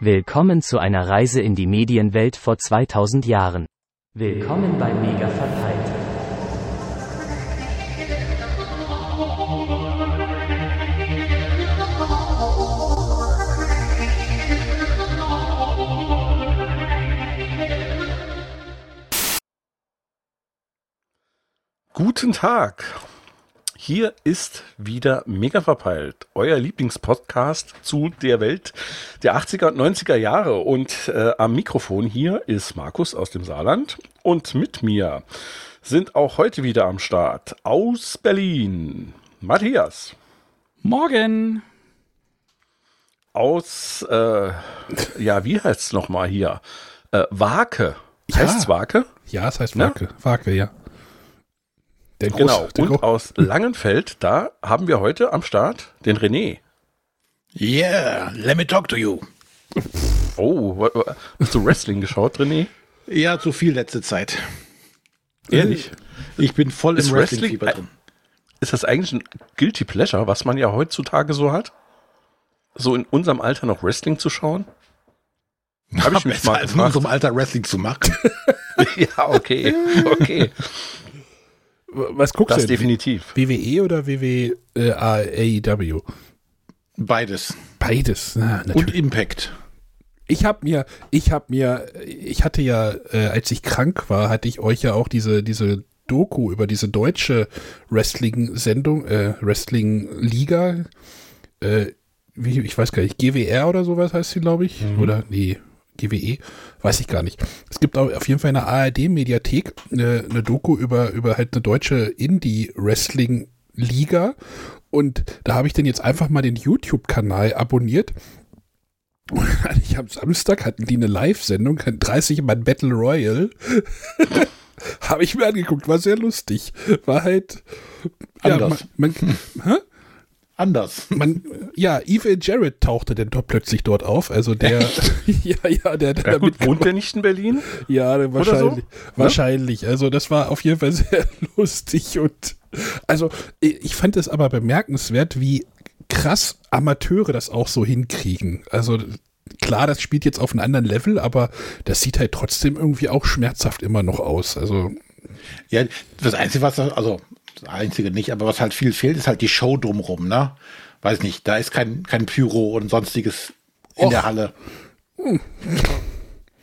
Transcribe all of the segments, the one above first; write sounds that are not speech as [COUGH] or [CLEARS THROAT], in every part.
Willkommen zu einer Reise in die Medienwelt vor 2000 Jahren. Willkommen bei Mega Verpeilt. Guten Tag. Hier ist wieder Mega Verpeilt, euer Lieblingspodcast zu der Welt der 80er und 90er Jahre. Und äh, am Mikrofon hier ist Markus aus dem Saarland. Und mit mir sind auch heute wieder am Start aus Berlin Matthias. Morgen. Aus, äh, ja, wie heißt es nochmal hier? Äh, Wake. Heißt es Wake? Ja, es heißt Wake. Wake, ja. Der Groß, genau, der und aus Langenfeld, da haben wir heute am Start den René. Yeah, let me talk to you. Oh, hast du Wrestling geschaut, René? Ja, zu viel letzte Zeit. Ehrlich? Ich bin voll ist im Wrestling-Fieber Wrestling drin. Ist das eigentlich ein Guilty Pleasure, was man ja heutzutage so hat? So in unserem Alter noch Wrestling zu schauen? [LAUGHS] Habe ich mich mal als in unserem Alter Wrestling zu machen. [LAUGHS] ja, okay, okay. Was guckst das du? Das definitiv. WWE oder WWE äh, AEW? Beides. Beides. Na, Und Impact. Ich habe mir, ich habe mir, ich hatte ja, äh, als ich krank war, hatte ich euch ja auch diese, diese Doku über diese deutsche Wrestling-Sendung, äh, Wrestling-Liga, äh, wie, ich weiß gar nicht, GWR oder sowas heißt sie, glaube ich. Mhm. Oder, nee, GWE, weiß ich gar nicht. Es gibt auf jeden Fall in der ARD-Mediathek eine, eine Doku über, über halt eine deutsche Indie-Wrestling-Liga. Und da habe ich dann jetzt einfach mal den YouTube-Kanal abonniert. Und [LAUGHS] ich am Samstag hatten die eine Live-Sendung, 30 Mann Battle Royale. [LAUGHS] habe ich mir angeguckt, war sehr lustig. War halt. Anders. Ja, man, man, [LAUGHS] hä? Anders. Man, ja, Eve Jarrett tauchte denn doch plötzlich dort auf. Also der, [LAUGHS] ja, ja, der, der ja, gut, wohnt der nicht in Berlin? Ja, wahrscheinlich. So? Wahrscheinlich. Also das war auf jeden Fall [LAUGHS] sehr lustig und also ich fand es aber bemerkenswert, wie krass Amateure das auch so hinkriegen. Also klar, das spielt jetzt auf einem anderen Level, aber das sieht halt trotzdem irgendwie auch schmerzhaft immer noch aus. Also ja, das Einzige, was, also das Einzige nicht, aber was halt viel fehlt, ist halt die Show drumrum, ne? Weiß nicht, da ist kein, kein Pyro und sonstiges in Och. der Halle.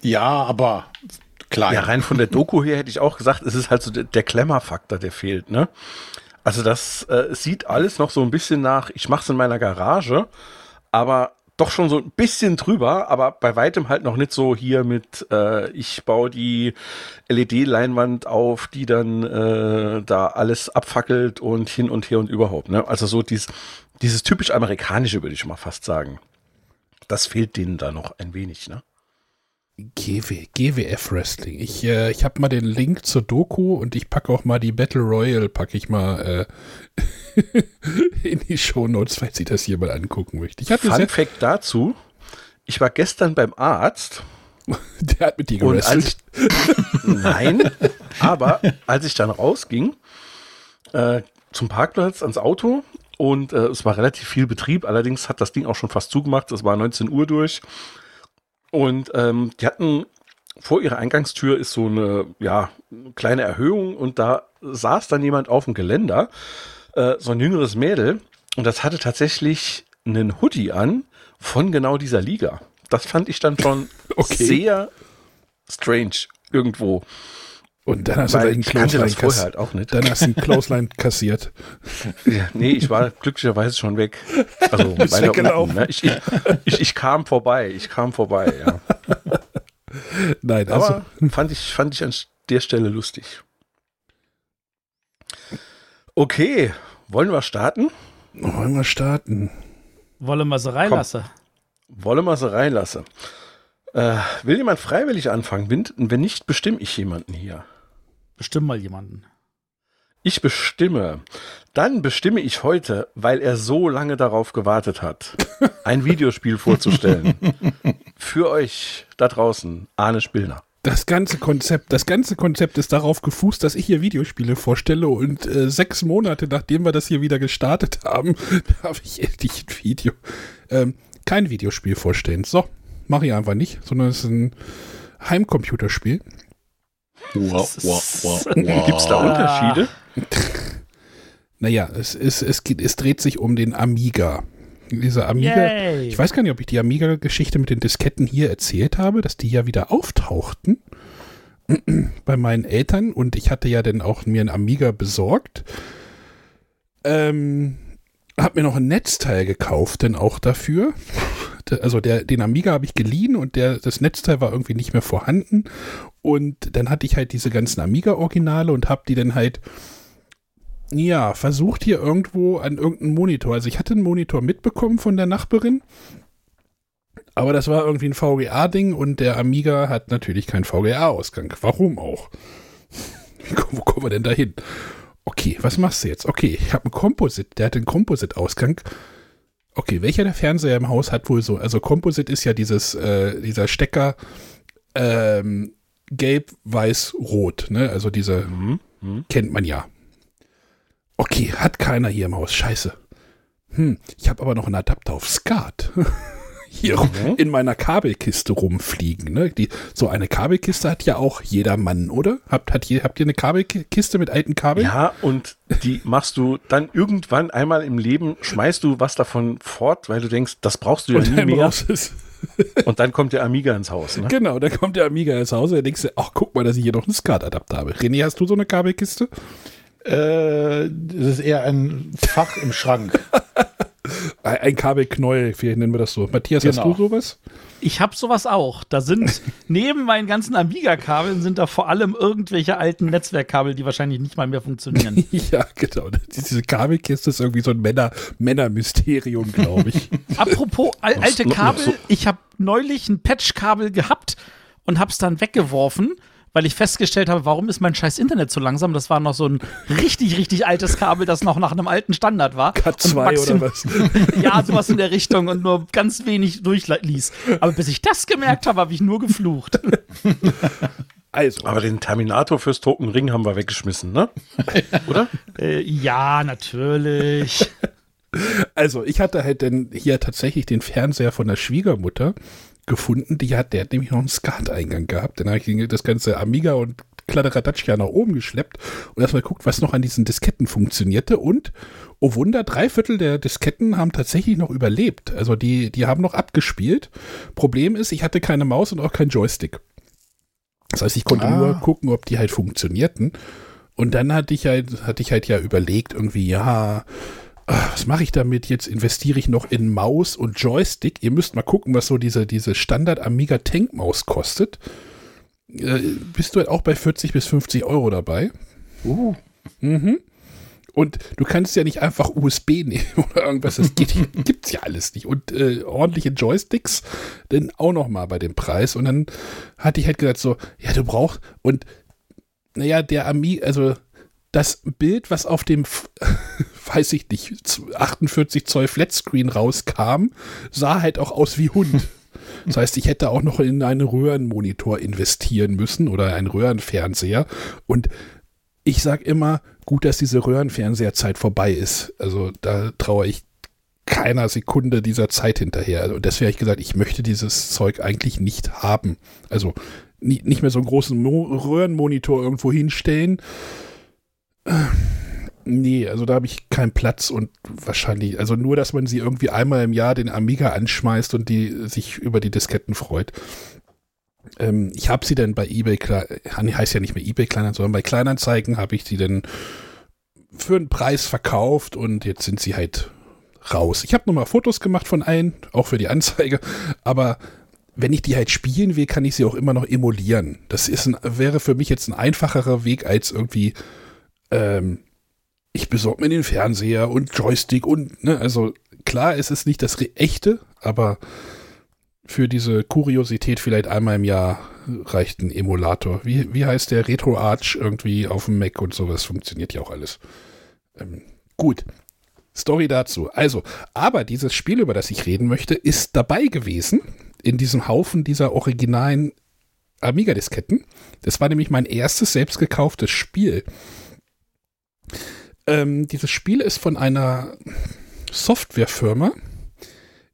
Ja, aber klar. Ja, rein von der Doku her hätte ich auch gesagt, es ist halt so der, der Klemmerfaktor, der fehlt, ne? Also das äh, sieht alles noch so ein bisschen nach, ich mach's in meiner Garage, aber doch schon so ein bisschen drüber, aber bei weitem halt noch nicht so hier mit, äh, ich baue die LED-Leinwand auf, die dann äh, da alles abfackelt und hin und her und überhaupt. Ne? Also so dieses, dieses typisch amerikanische, würde ich mal fast sagen. Das fehlt denen da noch ein wenig, ne? GW, GWF Wrestling. Ich, äh, ich habe mal den Link zur Doku und ich packe auch mal die Battle Royale, packe ich mal äh, [LAUGHS] in die Show Notes, falls ich das hier mal angucken möchte. Ich Fun Fun Fact dazu, ich war gestern beim Arzt. [LAUGHS] Der hat mit dir gewrestelt. nein, aber als ich dann rausging äh, zum Parkplatz ans Auto und äh, es war relativ viel Betrieb, allerdings hat das Ding auch schon fast zugemacht, es war 19 Uhr durch und ähm, die hatten vor ihrer Eingangstür ist so eine ja, kleine Erhöhung und da saß dann jemand auf dem Geländer, äh, so ein jüngeres Mädel, und das hatte tatsächlich einen Hoodie an von genau dieser Liga. Das fand ich dann schon [LAUGHS] okay. sehr strange irgendwo. Und dann hast Weil du einen Clothesline kassiert. Halt auch nicht. Dann hast du einen Clothesline kassiert. Ja, nee, ich war glücklicherweise schon weg. Also [LAUGHS] meine unten, ne? ich, ich, ich, kam vorbei, ich kam vorbei, ja. [LAUGHS] Nein, also. Aber fand ich, fand ich an der Stelle lustig. Okay, wollen wir starten? Wollen wir starten? Wollen wir sie reinlassen? Wollen wir sie reinlassen. Äh, will jemand freiwillig anfangen? Wenn, wenn nicht, bestimme ich jemanden hier. Bestimm mal jemanden. Ich bestimme. Dann bestimme ich heute, weil er so lange darauf gewartet hat, [LAUGHS] ein Videospiel vorzustellen. Für euch da draußen, Arne Spillner. Das ganze Konzept, das ganze Konzept ist darauf gefußt, dass ich hier Videospiele vorstelle und äh, sechs Monate nachdem wir das hier wieder gestartet haben, [LAUGHS] darf ich endlich ein Video, ähm, kein Videospiel vorstellen. So, mache ich einfach nicht, sondern es ist ein Heimcomputerspiel. Wow, wow, wow, [LAUGHS] Gibt es da Unterschiede? [LAUGHS] Naja, es, es, es, geht, es dreht sich um den Amiga. Dieser Amiga, Yay. ich weiß gar nicht, ob ich die Amiga-Geschichte mit den Disketten hier erzählt habe, dass die ja wieder auftauchten [CLEARS THROAT] bei meinen Eltern und ich hatte ja dann auch mir einen Amiga besorgt. Ähm, hab mir noch ein Netzteil gekauft, denn auch dafür. [LAUGHS] Also der, den Amiga habe ich geliehen und der, das Netzteil war irgendwie nicht mehr vorhanden. Und dann hatte ich halt diese ganzen Amiga-Originale und habe die dann halt, ja, versucht hier irgendwo an irgendeinem Monitor. Also ich hatte einen Monitor mitbekommen von der Nachbarin, aber das war irgendwie ein VGA-Ding und der Amiga hat natürlich keinen VGA-Ausgang. Warum auch? [LAUGHS] Wo kommen wir denn da hin? Okay, was machst du jetzt? Okay, ich habe einen Composite, der hat einen Composite-Ausgang. Okay, welcher der Fernseher im Haus hat wohl so? Also Composite ist ja dieses, äh, dieser Stecker ähm, gelb, weiß, rot, ne? Also diese kennt man ja. Okay, hat keiner hier im Haus. Scheiße. Hm, ich habe aber noch einen Adapter auf Skat. [LAUGHS] Hier in meiner Kabelkiste rumfliegen. Ne? Die, so eine Kabelkiste hat ja auch jeder Mann, oder? Habt, hat habt ihr eine Kabelkiste mit alten Kabeln? Ja, und die machst du dann irgendwann einmal im Leben, schmeißt du was davon fort, weil du denkst, das brauchst du ja Und nie mehr. ist. Und dann kommt der Amiga ins Haus. Ne? Genau, dann kommt der Amiga ins Haus und dann denkst du, ach, guck mal, dass ich hier noch einen Skat-Adapter habe. René, hast du so eine Kabelkiste? Äh, das ist eher ein Fach im Schrank. [LAUGHS] Ein Kabelknäuel, vielleicht nennen wir das so. Matthias, hast Genau. du sowas? Ich habe sowas auch. Da sind [LAUGHS] neben meinen ganzen Amiga-Kabeln sind da vor allem irgendwelche alten Netzwerkkabel, die wahrscheinlich nicht mal mehr funktionieren. [LAUGHS] ja, genau. Diese Kabelkiste ist irgendwie so ein Männer, Männermysterium, glaube ich. [LAUGHS] Apropos al alte Kabel, ich habe neulich ein Patchkabel gehabt und habe es dann weggeworfen, weil ich festgestellt habe, warum ist mein scheiß Internet so langsam? Das war noch so ein richtig, richtig altes Kabel, das noch nach einem alten Standard war. Cut Und 2 maxim- oder was? [LAUGHS] Ja, sowas in der Richtung und nur ganz wenig durchließ. Aber bis ich das gemerkt habe, habe ich nur geflucht. [LAUGHS] Also, Aber den Terminator fürs Token Ring haben wir weggeschmissen, ne? [LAUGHS] Oder? Äh, ja, natürlich. also ich hatte halt dann hier tatsächlich den Fernseher von der Schwiegermutter gefunden. Die hat, der hat nämlich noch einen SCART-Eingang gehabt. Dann habe ich das ganze Amiga und Kladderadatsch ja nach oben geschleppt und erstmal geguckt, was noch an diesen Disketten funktionierte. Und, oh Wunder, drei Viertel der Disketten haben tatsächlich noch überlebt. Also die, die haben noch abgespielt. Problem ist, ich hatte keine Maus und auch keinen Joystick. Das heißt, ich konnte Ah. nur gucken, ob die halt funktionierten. Und dann hatte ich halt, hatte ich halt ja überlegt, irgendwie, ja, was mache ich damit? Jetzt investiere ich noch in Maus und Joystick. Ihr müsst mal gucken, was so diese, diese Standard Amiga Tank Maus kostet. Äh, bist du halt auch bei 40 bis 50 Euro dabei? Mhm. Und du kannst ja nicht einfach USB nehmen [LAUGHS] oder irgendwas, das geht, [LAUGHS] gibt's ja alles nicht. Und äh, ordentliche Joysticks, dann auch noch mal bei dem Preis. Und dann hatte ich halt gesagt so, ja, du brauchst, und naja, der Ami, also das Bild, was auf dem, [LAUGHS] weiß ich nicht, 48 Zoll Flatscreen rauskam, sah halt auch aus wie Hund. [LAUGHS] Das heißt, ich hätte auch noch in einen Röhrenmonitor investieren müssen oder einen Röhrenfernseher. Und ich sag immer, gut, dass diese Röhrenfernseherzeit vorbei ist. Also da traue ich keiner Sekunde dieser Zeit hinterher. Also deswegen habe ich gesagt, ich möchte dieses Zeug eigentlich nicht haben. Also nicht mehr so einen großen Mo Röhrenmonitor irgendwo hinstellen. Nee, also da habe ich keinen Platz und wahrscheinlich, also nur, dass man sie irgendwie einmal im Jahr den Amiga anschmeißt und die sich über die Disketten freut. Ähm, ich habe sie dann bei eBay, nee, heißt ja nicht mehr eBay Kleinanzeigen, sondern bei Kleinanzeigen habe ich sie dann für einen Preis verkauft und jetzt sind sie halt raus. Ich habe nochmal Fotos gemacht von allen, auch für die Anzeige, aber wenn ich die halt spielen will, kann ich sie auch immer noch emulieren. Das ist ein, wäre für mich jetzt ein einfacherer Weg als irgendwie, ähm, ich besorge mir den Fernseher und Joystick und, ne, also klar, es ist nicht das echte, aber für diese Kuriosität vielleicht einmal im Jahr reicht ein Emulator. Wie, wie heißt der RetroArch irgendwie auf dem Mac und sowas funktioniert ja auch alles. Ähm, gut. Story dazu. Also, aber dieses Spiel, über das ich reden möchte, ist dabei gewesen in diesem Haufen dieser originalen Amiga-Disketten. Das war nämlich mein erstes selbst gekauftes Spiel. Ähm, dieses Spiel ist von einer Softwarefirma,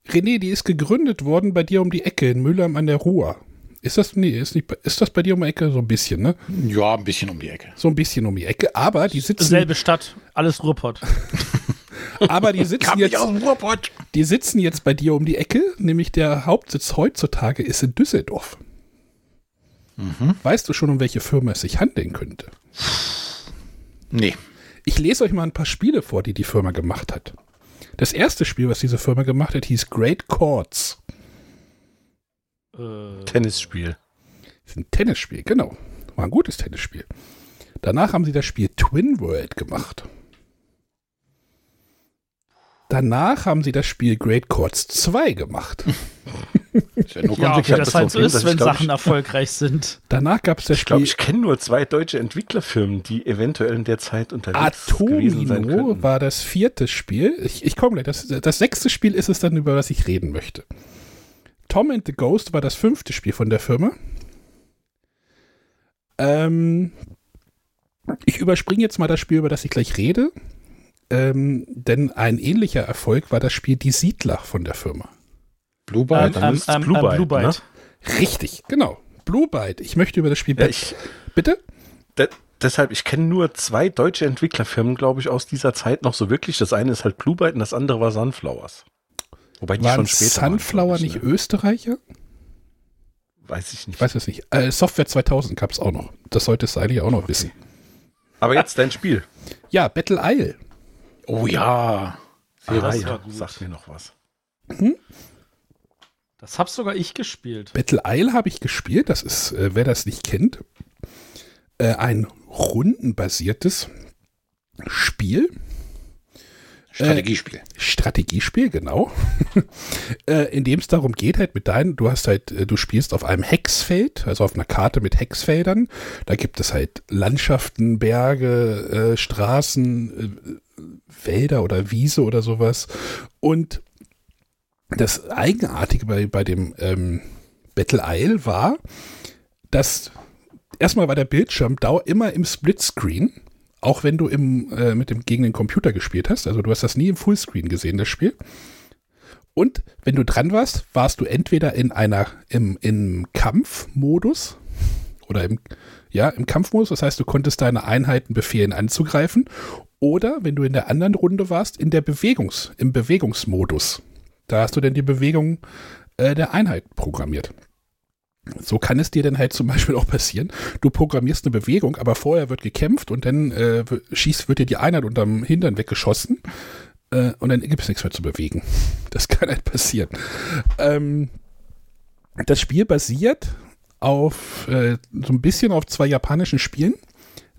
René, die ist gegründet worden bei dir um die Ecke in Mülheim an der Ruhr. Ist das, nee, ist, nicht, ist das bei dir um die Ecke? So ein bisschen, ne? Ja, ein bisschen um die Ecke. So ein bisschen um die Ecke. Aber die sitzen, Selbe Stadt, alles Ruhrpott. [LAUGHS] aber die sitzen jetzt, dem Ruhrpott. die sitzen jetzt bei dir um die Ecke. Nämlich der Hauptsitz heutzutage ist in Düsseldorf. Weißt du schon, um welche Firma es sich handeln könnte? Nee. Ich lese euch mal ein paar Spiele vor, die die Firma gemacht hat. Das erste Spiel, was diese Firma gemacht hat, hieß Great Chords. äh, Tennisspiel. Das ist ein Tennisspiel, genau. War ein gutes Tennisspiel. Danach haben sie das Spiel Twin World gemacht. Danach haben sie das Spiel Great Chords 2 gemacht. [LAUGHS] Ist ja nur ja, wie das halt so ist, dass wenn ich Sachen ich- erfolgreich sind. Danach gab es das Ich glaube, Spiel ich kenne nur zwei deutsche Entwicklerfirmen, die eventuell in der Zeit unterwegs gewesen sein Atomino könnten. war das vierte Spiel. Ich, ich komme gleich. Das, das sechste Spiel ist es dann, über das ich reden möchte. Tom and the Ghost war das fünfte Spiel von der Firma. Ähm, ich überspringe jetzt mal das Spiel, über das ich gleich rede. Ähm, denn ein ähnlicher Erfolg war das Spiel Die Siedler von der Firma. Blue Ähm, Byte. dann ist es Blue Byte, Blue Byte. Richtig, genau. Blue Byte. Ich möchte über das Spiel. Ja, ich, Bitte? de, deshalb, ich kenne nur zwei deutsche Entwicklerfirmen, glaube ich, aus dieser Zeit noch so wirklich. Das eine ist halt Blue Byte und das andere war Sunflowers. Wobei die Waren schon später waren, Sunflower glaub ich, nicht ne? Österreicher? Weiß ich nicht. Ich weiß es nicht. Äh, Software 2000 gab es auch noch. Das solltest du eigentlich auch noch wissen. Aber jetzt dein Spiel. Ja, Battle Isle. Oh ja. Ah, das ja, war gut. sag mir noch was. Das hab sogar ich gespielt. Battle Isle habe ich gespielt. Das ist, äh, wer das nicht kennt, äh, ein rundenbasiertes Spiel. Strategiespiel. Strategiespiel, genau. [LAUGHS] äh, in dem es darum geht, halt mit deinen, du hast halt, äh, du spielst auf einem Hexfeld, also auf einer Karte mit Hexfeldern. Da gibt es halt Landschaften, Berge, äh, Straßen, äh, Wälder oder Wiese oder sowas. Und das Eigenartige bei, bei dem ähm, Battle Isle war, dass erstmal war der Bildschirm dau immer im Splitscreen, auch wenn du im, äh, mit dem, gegen den Computer gespielt hast. Also du hast das nie im Fullscreen gesehen, das Spiel. Und wenn du dran warst, warst du entweder in einer, im, im Kampfmodus oder im, ja, im Kampfmodus. Das heißt, du konntest deine Einheiten befehlen anzugreifen. Oder wenn du in der anderen Runde warst, in der Bewegungs, im Bewegungsmodus. Da hast du dann die Bewegung äh, der Einheit programmiert. So kann es dir dann halt zum [LAUGHS] Beispiel auch passieren. Du programmierst eine Bewegung, aber vorher wird gekämpft und dann äh, schießt, wird dir die Einheit unterm Hintern weggeschossen äh, und dann gibt es nichts mehr zu bewegen. [LAUGHS] Das kann halt passieren. Ähm, das Spiel basiert auf äh, so ein bisschen auf zwei japanischen Spielen.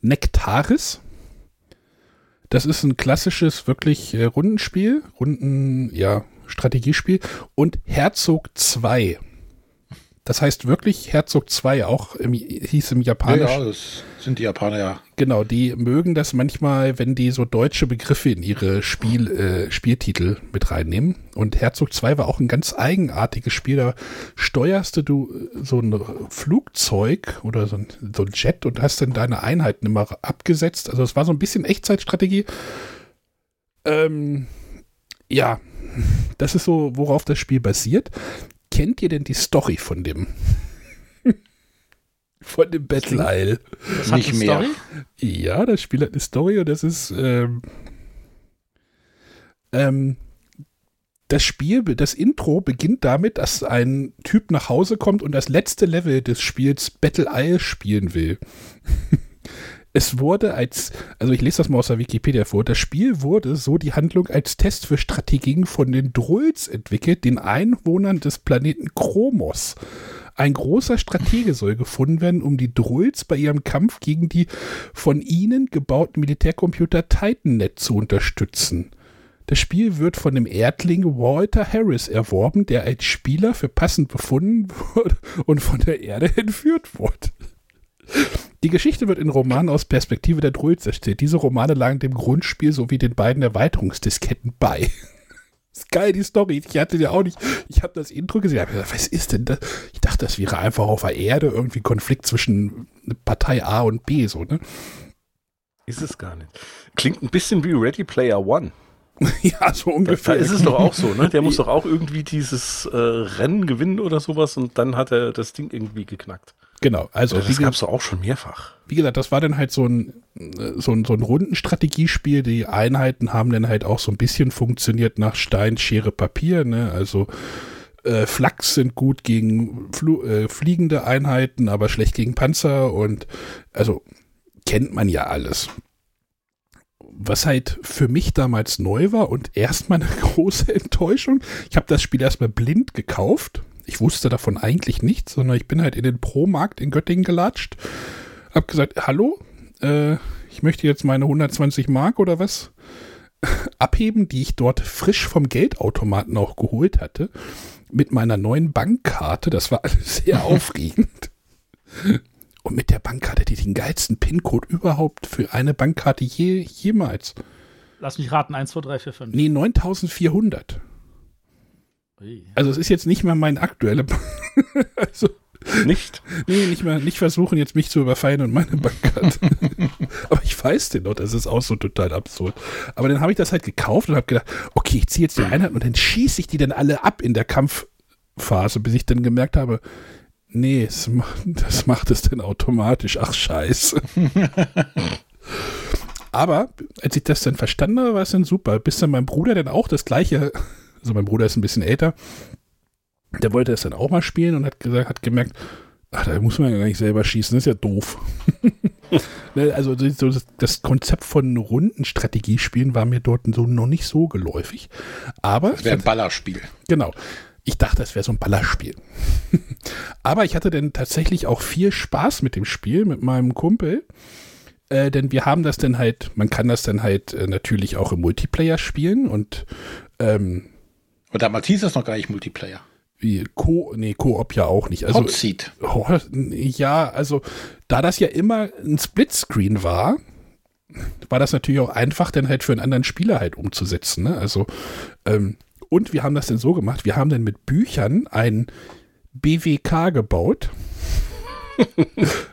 Nektaris. Das ist ein klassisches, wirklich äh, Rundenspiel, Runden, ja, Strategiespiel. Und Herzog 2. Das heißt wirklich Herzog 2, auch im, hieß im Ja, Japanisch. ja, das sind die Japaner ja. Genau, die mögen das manchmal, wenn die so deutsche Begriffe in ihre Spiel, äh, Spieltitel mit reinnehmen. Und Herzog 2 war auch ein ganz eigenartiges Spiel. Da steuerst du so ein Flugzeug oder so ein, so ein Jet und hast dann deine Einheiten immer abgesetzt. Also es war so ein bisschen Echtzeitstrategie. Ähm, ja, das ist so, worauf das Spiel basiert. Kennt ihr denn die Story von dem? von dem Battle Isle? Das Nicht mehr. Story? Ja, das Spiel hat eine Story und das ist ähm, ähm, das Spiel, das Intro beginnt damit, dass ein Typ nach Hause kommt und das letzte Level des Spiels Battle Isle spielen will. [LAUGHS] Es wurde als, also ich lese das mal aus der Wikipedia vor, das Spiel wurde, so die Handlung, als Test für Strategien von den Drulls entwickelt, den Einwohnern des Planeten Chromos. Ein großer Stratege soll gefunden werden, um die Drulls bei ihrem Kampf gegen die von ihnen gebauten Militärcomputer TitanNet zu unterstützen. Das Spiel wird von dem Erdling Walter Harris erworben, der als Spieler für passend befunden [LAUGHS] wurde und von der Erde entführt wurde. Die Geschichte wird in Romanen aus Perspektive der Drulls erzählt. Diese Romane lagen dem Grundspiel sowie den beiden Erweiterungsdisketten bei. [LAUGHS] ist geil, die Story. Ich hatte ja auch nicht, ich habe das Intro gesehen, hab gedacht, was ist denn das? Ich dachte, das wäre einfach auf der Erde irgendwie Konflikt zwischen Partei A und B, so, ne? Ist es gar nicht. Klingt ein bisschen wie Ready Player One. [LAUGHS] ja, so Da ungefähr. ist es doch auch so, ne? Der muss [LAUGHS] doch auch irgendwie dieses äh, Rennen gewinnen oder sowas und dann hat er das Ding irgendwie geknackt. Genau, also Das gab es auch schon mehrfach. wie gesagt, das war dann halt so ein, so ein, so ein Rundenstrategiespiel. Die Einheiten haben dann halt auch so ein bisschen funktioniert nach Stein, Schere, Papier. Ne? Also äh, Flachs sind gut gegen Flu äh, fliegende Einheiten, aber schlecht gegen Panzer und also kennt man ja alles. Was halt für mich damals neu war und erstmal eine [LAUGHS] große Enttäuschung. Ich habe das Spiel erstmal blind gekauft. Ich wusste davon eigentlich nichts, sondern ich bin halt in den Pro-Markt in Göttingen gelatscht. Hab gesagt, hallo, äh, ich möchte jetzt meine 120 Mark oder was [LAUGHS] abheben, die ich dort frisch vom Geldautomaten auch geholt hatte, mit meiner neuen Bankkarte. Das war alles sehr [LAUGHS] aufregend. Und mit der Bankkarte, die den geilsten PIN-Code überhaupt für eine Bankkarte je, jemals. Lass mich raten, 1, 2, 3, 4, 5. Nee, 9400. Also es ist jetzt nicht mehr mein aktueller. [LAUGHS] also, Nicht? nee, nicht mehr, nicht versuchen jetzt mich zu überfallen und meine Bankkarte. [LAUGHS] Aber ich weiß den noch, das ist auch so total absurd. Aber dann habe ich das halt gekauft und habe gedacht, okay, ich ziehe jetzt die Einheit und dann schieße ich die dann alle ab in der Kampfphase, bis ich dann gemerkt habe, nee, es macht, das macht es dann automatisch. Ach scheiße. [LAUGHS] Aber als ich das dann verstanden habe, war es dann super. Bis dann mein Bruder dann auch das gleiche, also mein Bruder ist ein bisschen älter, der wollte es dann auch mal spielen und hat gesagt, hat gemerkt, ach, da muss man ja gar nicht selber schießen, das ist ja doof. [LAUGHS] Ne, also so das, das Konzept von Rundenstrategiespielen war mir dort so noch nicht so geläufig. Aber Das wäre ein Ballerspiel. Genau. Ich dachte, das wäre so ein Ballerspiel. [LAUGHS] Aber ich hatte dann tatsächlich auch viel Spaß mit dem Spiel, mit meinem Kumpel. Äh, denn wir haben das dann halt, man kann das dann halt äh, natürlich auch im Multiplayer spielen und ähm, Und damals hieß das noch gar nicht Multiplayer. wie Co, nee, Koop ja auch nicht. Also, Hot Seat. Oh, ja, also da das ja immer ein Splitscreen war, war das natürlich auch einfach, dann halt für einen anderen Spieler halt umzusetzen. Ne? Also, ähm, und wir haben das dann so gemacht, wir haben dann mit Büchern ein BWK gebaut.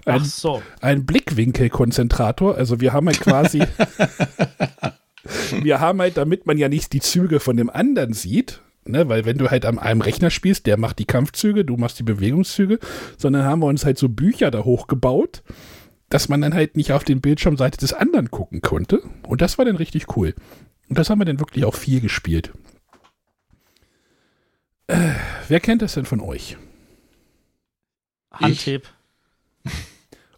Ach ein, so. ein Blickwinkelkonzentrator. Also wir haben halt quasi, [LAUGHS] wir haben halt, damit man ja nicht die Züge von dem anderen sieht, ne, weil wenn du halt an einem Rechner spielst, der macht die Kampfzüge, du machst die Bewegungszüge, sondern haben wir uns halt so Bücher da hochgebaut, dass man dann halt nicht auf den Bildschirmseite des anderen gucken konnte. Und das war dann richtig cool. Und das haben wir dann wirklich auch viel gespielt. Äh, wer kennt das denn von euch? Handheb.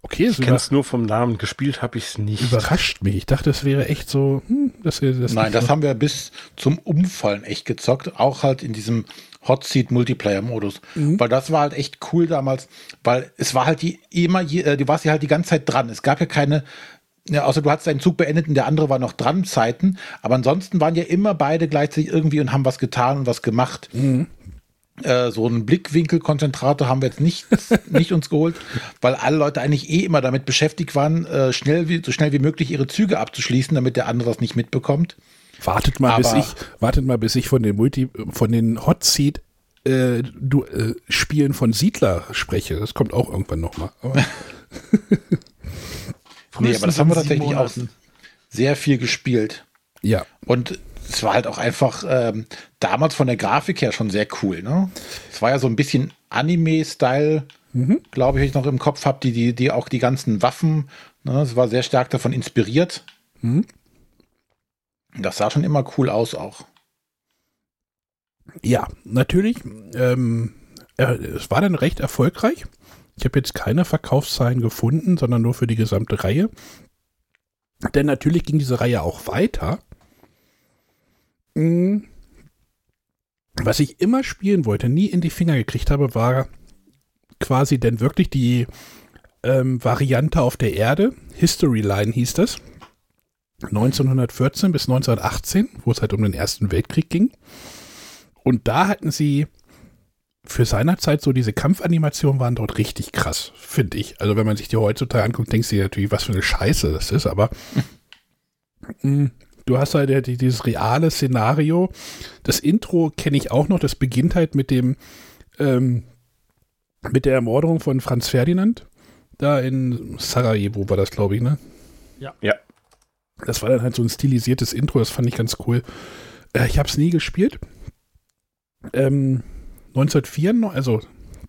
Okay, es Ich kenne es nur vom Namen, gespielt habe ich es nicht. überrascht mich. Ich dachte, das wäre echt so, hm, das, das Nein, das haben wir bis zum Umfallen echt gezockt. Auch halt in diesem Hot Seat Multiplayer Modus. Weil das war halt echt cool damals, weil es war halt die immer, je- äh, du warst ja halt die ganze Zeit dran. Es gab ja keine, ja, außer du hast deinen Zug beendet und der andere war noch dran Zeiten. Aber ansonsten waren ja immer beide gleichzeitig irgendwie und haben was getan und was gemacht. Äh, so einen Blickwinkelkonzentrator haben wir jetzt nicht, [LAUGHS] nicht uns geholt, weil alle Leute eigentlich eh immer damit beschäftigt waren, äh, schnell wie, so schnell wie möglich ihre Züge abzuschließen, damit der andere das nicht mitbekommt. Wartet mal, bis Aber- ich, wartet mal, bis ich von den Multi, von den Hot Seat äh, du, äh, Spielen von Siedler spreche. Das kommt auch irgendwann nochmal. [LAUGHS] [LAUGHS] Nee, aber das haben wir tatsächlich auch sehr viel gespielt. ja, Und es war halt auch einfach ähm, damals von der Grafik her schon sehr cool. Ne? Es war ja so ein bisschen Anime-Style, glaube ich, ich noch im Kopf habe, die, die, die auch die ganzen Waffen, ne? es war sehr stark davon inspiriert. Das sah schon immer cool aus auch. ja, natürlich. Ähm, äh, es war dann recht erfolgreich. Ich habe jetzt keine Verkaufszahlen gefunden, sondern nur für die gesamte Reihe. Denn natürlich ging diese Reihe auch weiter. Mm. Was ich immer spielen wollte, nie in die Finger gekriegt habe, war quasi denn wirklich die ähm, Variante auf der Erde. History Line hieß das. 1914 bis 1918, wo es halt um den Ersten Weltkrieg ging. Und da hatten sie für seiner Zeit so diese Kampfanimationen waren dort richtig krass, finde ich. Also wenn man sich die heutzutage anguckt, denkst du dir natürlich, was für eine Scheiße das ist, aber [LAUGHS] mh, du hast halt ja die- dieses reale Szenario. Das Intro kenne ich auch noch, das beginnt halt mit dem ähm, mit der Ermordung von Franz Ferdinand. Da in Sarajevo war das, glaube ich, ne? Ja. Das war dann halt so ein stilisiertes Intro, das fand ich ganz cool. Äh, ich habe es nie gespielt. Ähm, 1904, also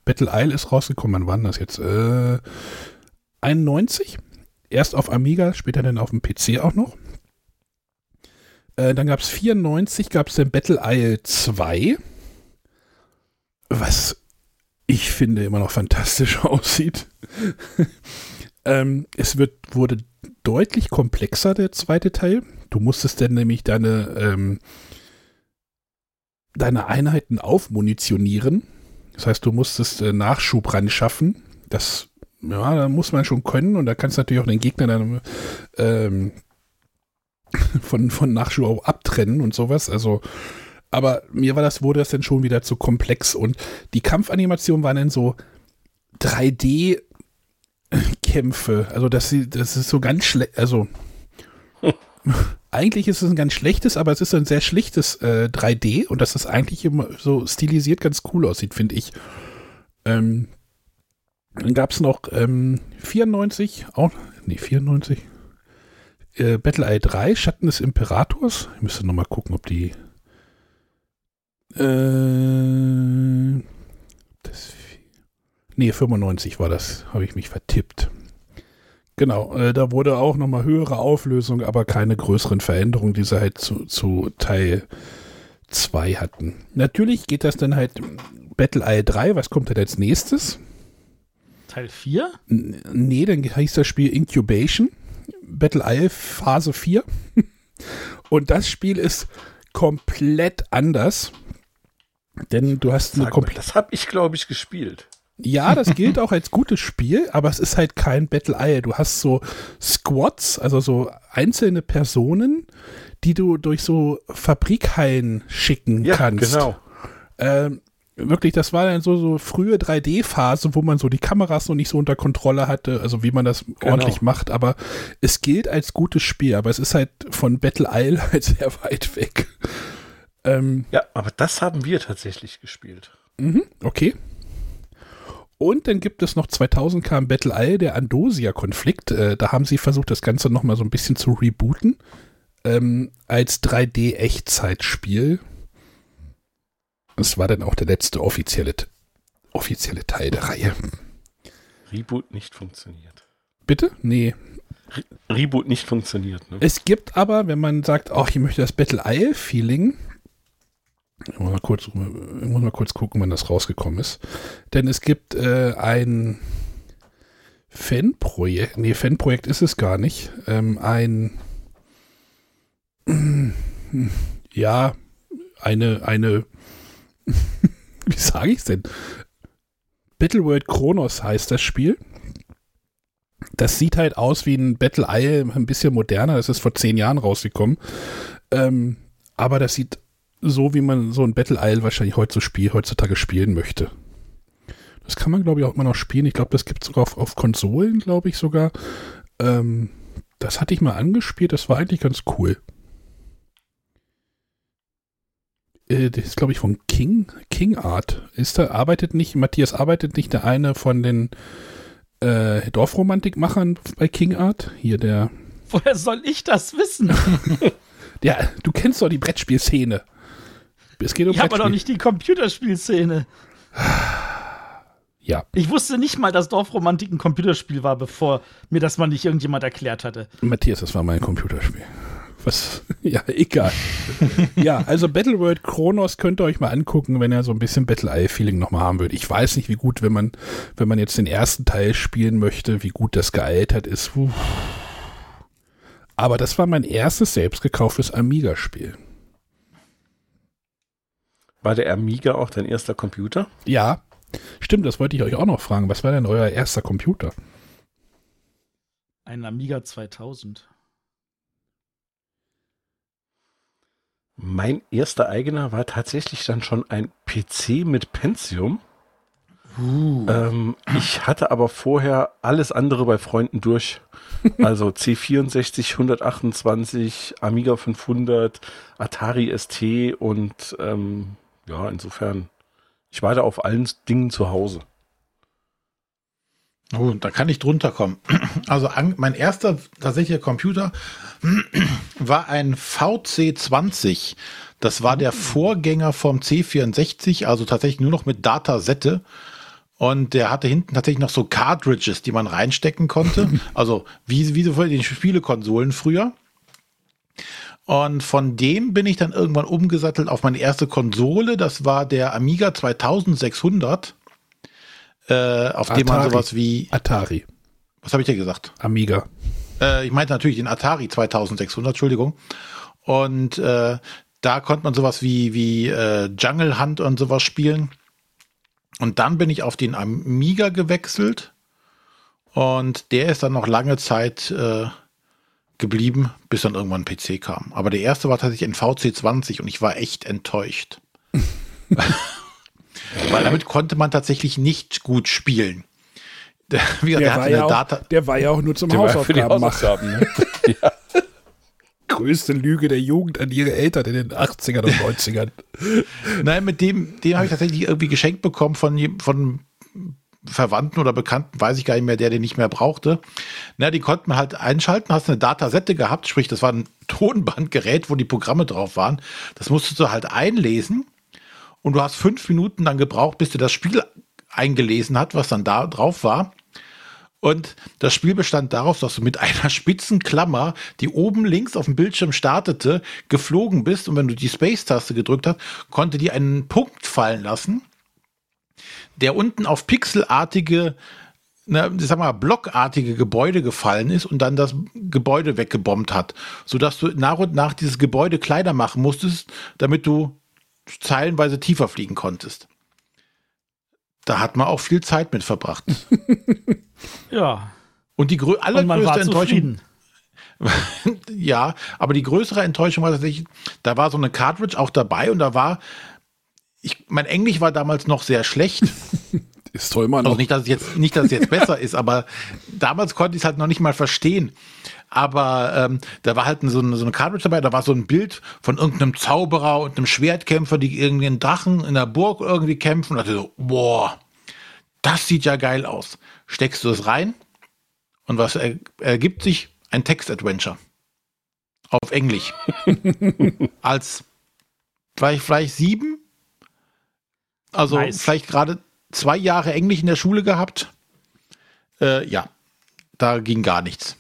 Battle Isle ist rausgekommen. Wann war das jetzt? Äh, 91. Erst auf Amiga, später dann auf dem PC auch noch. Äh, dann gab es 94, gab es den Battle Isle 2. Was ich finde immer noch fantastisch [LAUGHS] aussieht. ähm, es wird, wurde deutlich komplexer, der zweite Teil. Du musstest dann nämlich deine, ähm, deine Einheiten aufmunitionieren. Das heißt, du musstest äh, Nachschub ran schaffen. Das, ja, da muss man schon können und da kannst du natürlich auch den Gegner dann ähm, [LAUGHS] von, von Nachschub abtrennen und sowas. Also, aber mir war das, wurde das dann schon wieder zu komplex und die Kampfanimationen waren dann so 3D Kämpfe. Also das, das ist so ganz schlecht, also [LAUGHS] eigentlich ist es ein ganz schlechtes, aber es ist ein sehr schlichtes äh, 3D und dass das eigentlich immer so stilisiert ganz cool aussieht, finde ich. Ähm, dann gab es noch ähm, 94, auch, nee, 94, äh, Battle Eye 3, Schatten des Imperators. Ich müsste nochmal gucken, ob die äh, das, nee, 95 war das, habe ich mich vertippt. Genau, äh, da wurde auch nochmal höhere Auflösung, aber keine größeren Veränderungen, die sie halt zu, zu Teil 2 hatten. Natürlich geht das dann halt Battle Eye 3, was kommt denn als nächstes? Teil 4? N nee, dann heißt das Spiel Incubation. Battle Isle Phase 4. Und das Spiel ist komplett anders. Denn du hast eine komplett. Das habe ich, glaube ich, gespielt. Ja, das gilt auch als gutes Spiel, aber es ist halt kein Battle Isle. Du hast so Squads, also so einzelne Personen, die du durch so Fabrikhallen schicken ja, kannst. Genau. Ähm, wirklich, das war dann so, so frühe 3D-Phase, wo man so die Kameras noch nicht so unter Kontrolle hatte, also wie man das genau. ordentlich macht, aber es gilt als gutes Spiel, aber es ist halt von Battle Isle [LAUGHS] halt sehr weit weg. Ähm, ja, aber das haben wir tatsächlich gespielt. Mhm, okay. Und dann gibt es noch 2000 kam Battle Isle, der Andosia-Konflikt. Äh, da haben sie versucht, das Ganze nochmal so ein bisschen zu rebooten. Ähm, als 3D-Echtzeitspiel. Das war dann auch der letzte offizielle, offizielle Teil der Reihe. Reboot nicht funktioniert. Bitte? Nee. Re Reboot nicht funktioniert. Ne? Es gibt aber, wenn man sagt, ach, ich möchte das Battle Isle-Feeling, ich muss mal kurz, muss mal kurz gucken, wann das rausgekommen ist. Denn es gibt äh, ein Fanprojekt, nee, Fanprojekt ist es gar nicht. Ähm, ein, [CLEARS THROAT] ja, eine, eine, [LAUGHS] wie sage ich denn? Battleworld Chronos heißt das Spiel. Das sieht halt aus wie ein Battle Isle, ein bisschen moderner. Das ist vor zehn Jahren rausgekommen. Ähm, aber das sieht so, wie man so ein Battle Isle wahrscheinlich heutzutage spielen möchte. Das kann man, glaube ich, auch immer noch spielen. Ich glaube, das gibt es sogar auf, auf Konsolen, glaube ich sogar. Ähm, das hatte ich mal angespielt. Das war eigentlich ganz cool. Äh, das ist, glaube ich, von King, King Art. Ist da, arbeitet nicht, Matthias arbeitet nicht der eine von den äh, Dorfromantikmachern bei King Art? Hier der. [LAUGHS] Woher soll ich das wissen? [LAUGHS] ja, du kennst doch die Brettspielszene. Es geht um ich habe doch nicht die Computerspielszene. Ja. Ich wusste nicht mal, dass Dorfromantik ein Computerspiel war, bevor mir das mal nicht irgendjemand erklärt hatte. Matthias, das war mein Computerspiel. Was? [LAUGHS] Ja, egal. ja, also Battleworld Chronos könnt ihr euch mal angucken, wenn ihr so ein bisschen Battle Eye Feeling nochmal haben wollt. Ich weiß nicht, wie gut, wenn man, wenn man jetzt den ersten Teil spielen möchte, wie gut das gealtert ist. Puh. Aber das war mein erstes selbst gekauftes Amiga-Spiel. War der Amiga auch dein erster Computer? Ja, stimmt, das wollte ich euch auch noch fragen. Was war denn euer erster Computer? Ein Amiga 2000. Mein erster eigener war tatsächlich dann schon ein PC mit Pentium. Uh. Ähm, ich hatte aber vorher alles andere bei Freunden durch. [LAUGHS] Also C64, 128, Amiga 500, Atari ST und ähm, ja, insofern, ich war da auf allen Dingen zu Hause. Oh, da kann ich drunter kommen. [CLEARS THROAT] Also an, mein erster tatsächlicher Computer [CLEARS THROAT] war ein VC20. Das war der Vorgänger vom C64, also tatsächlich nur noch mit Datasette. Und der hatte hinten tatsächlich noch so Cartridges, die man reinstecken konnte. [LAUGHS] Also wie, wie so für die Spielekonsolen früher. Und von dem bin ich dann irgendwann umgesattelt auf meine erste Konsole. Das war der Amiga 2600, äh, auf dem man Atari. sowas wie, Atari. was habe ich dir gesagt? Amiga. Äh, ich meinte natürlich den Atari 2600, Entschuldigung. Und äh, da konnte man sowas wie, wie äh, Jungle Hunt und sowas spielen. Und dann bin ich auf den Amiga gewechselt. Und der ist dann noch lange Zeit äh, geblieben, bis dann irgendwann ein PC kam. Aber der erste war tatsächlich ein VC20 und ich war echt enttäuscht. [LAUGHS] Weil damit konnte man tatsächlich nicht gut spielen. Der, wie gesagt, der, Der war, ja auch, Data. der war ja auch nur zum Der Hausaufgaben machen. Ne? [LAUGHS] Größte Lüge der Jugend an ihre Eltern in den 80ern und 90ern. Nein, mit dem, den habe ich tatsächlich irgendwie geschenkt bekommen von, von Verwandten oder Bekannten, weiß ich gar nicht mehr, der den nicht mehr brauchte. Na, die konnten man halt einschalten, hast eine Datasette gehabt, sprich, das war ein [LAUGHS] Tonbandgerät, wo die Programme drauf waren. Das musstest du halt einlesen und du hast fünf Minuten dann gebraucht, bis du das Spiel eingelesen hat, was dann da drauf war. Und das Spiel bestand darauf, dass du mit [LAUGHS] einer spitzen Klammer, die oben links auf dem Bildschirm startete, geflogen bist und wenn du die Space-Taste gedrückt hast, konnte die einen Punkt fallen lassen, der unten auf pixelartige, na, ich sag mal, blockartige Gebäude gefallen ist und dann das Gebäude weggebombt hat, sodass du nach und nach dieses Gebäude kleiner machen musstest, damit du zeilenweise tiefer fliegen konntest. Da hat man auch viel Zeit mit verbracht. [LAUGHS] Ja. Und die grö Und man allergrößte war Enttäuschung, [LAUGHS] ja, aber die größere Enttäuschung war tatsächlich, da war so eine Cartridge auch dabei und da war, ich, mein Englisch war damals noch sehr schlecht. [LAUGHS] Ist immer noch. Also nicht, dass es jetzt, nicht, dass es jetzt besser ist, aber damals konnte ich es halt noch nicht mal verstehen. Aber ähm, da war halt so eine, so eine Cartridge dabei, da war so ein Bild von irgendeinem Zauberer und einem Schwertkämpfer, die irgendwie einen Drachen in der Burg irgendwie kämpfen. Und dachte so, boah, das sieht ja geil aus. Steckst du es rein und was er, ergibt sich? Ein Text-Adventure. Auf Englisch. [LAUGHS] Als vielleicht, vielleicht sieben? Also Nice. vielleicht gerade zwei Jahre Englisch in der Schule gehabt. Äh, ja, da ging gar nichts.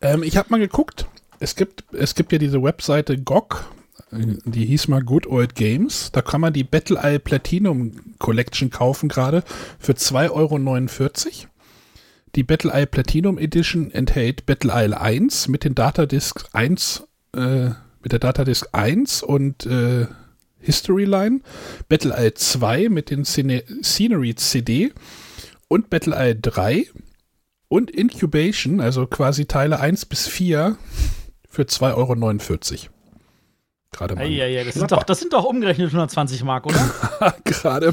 Ähm, ich habe mal geguckt. Es gibt, es gibt ja diese Webseite GOG, die hieß mal Good Old Games. Da kann man die Battle Isle Platinum Collection kaufen gerade für 2,49 Euro. Die Battle Isle Platinum Edition enthält Battle Isle 1 mit den Datadisk 1, äh, mit der Datadisk 1 und äh, History Line, Battle Isle 2 mit den Scene Scenery CD und Battle Isle 3 und Incubation, also quasi Teile 1 bis 4 für 2,49 Euro. Gerade mal. Eieiei, das, sind doch, das sind doch umgerechnet 120 Mark, oder? [LAUGHS] gerade,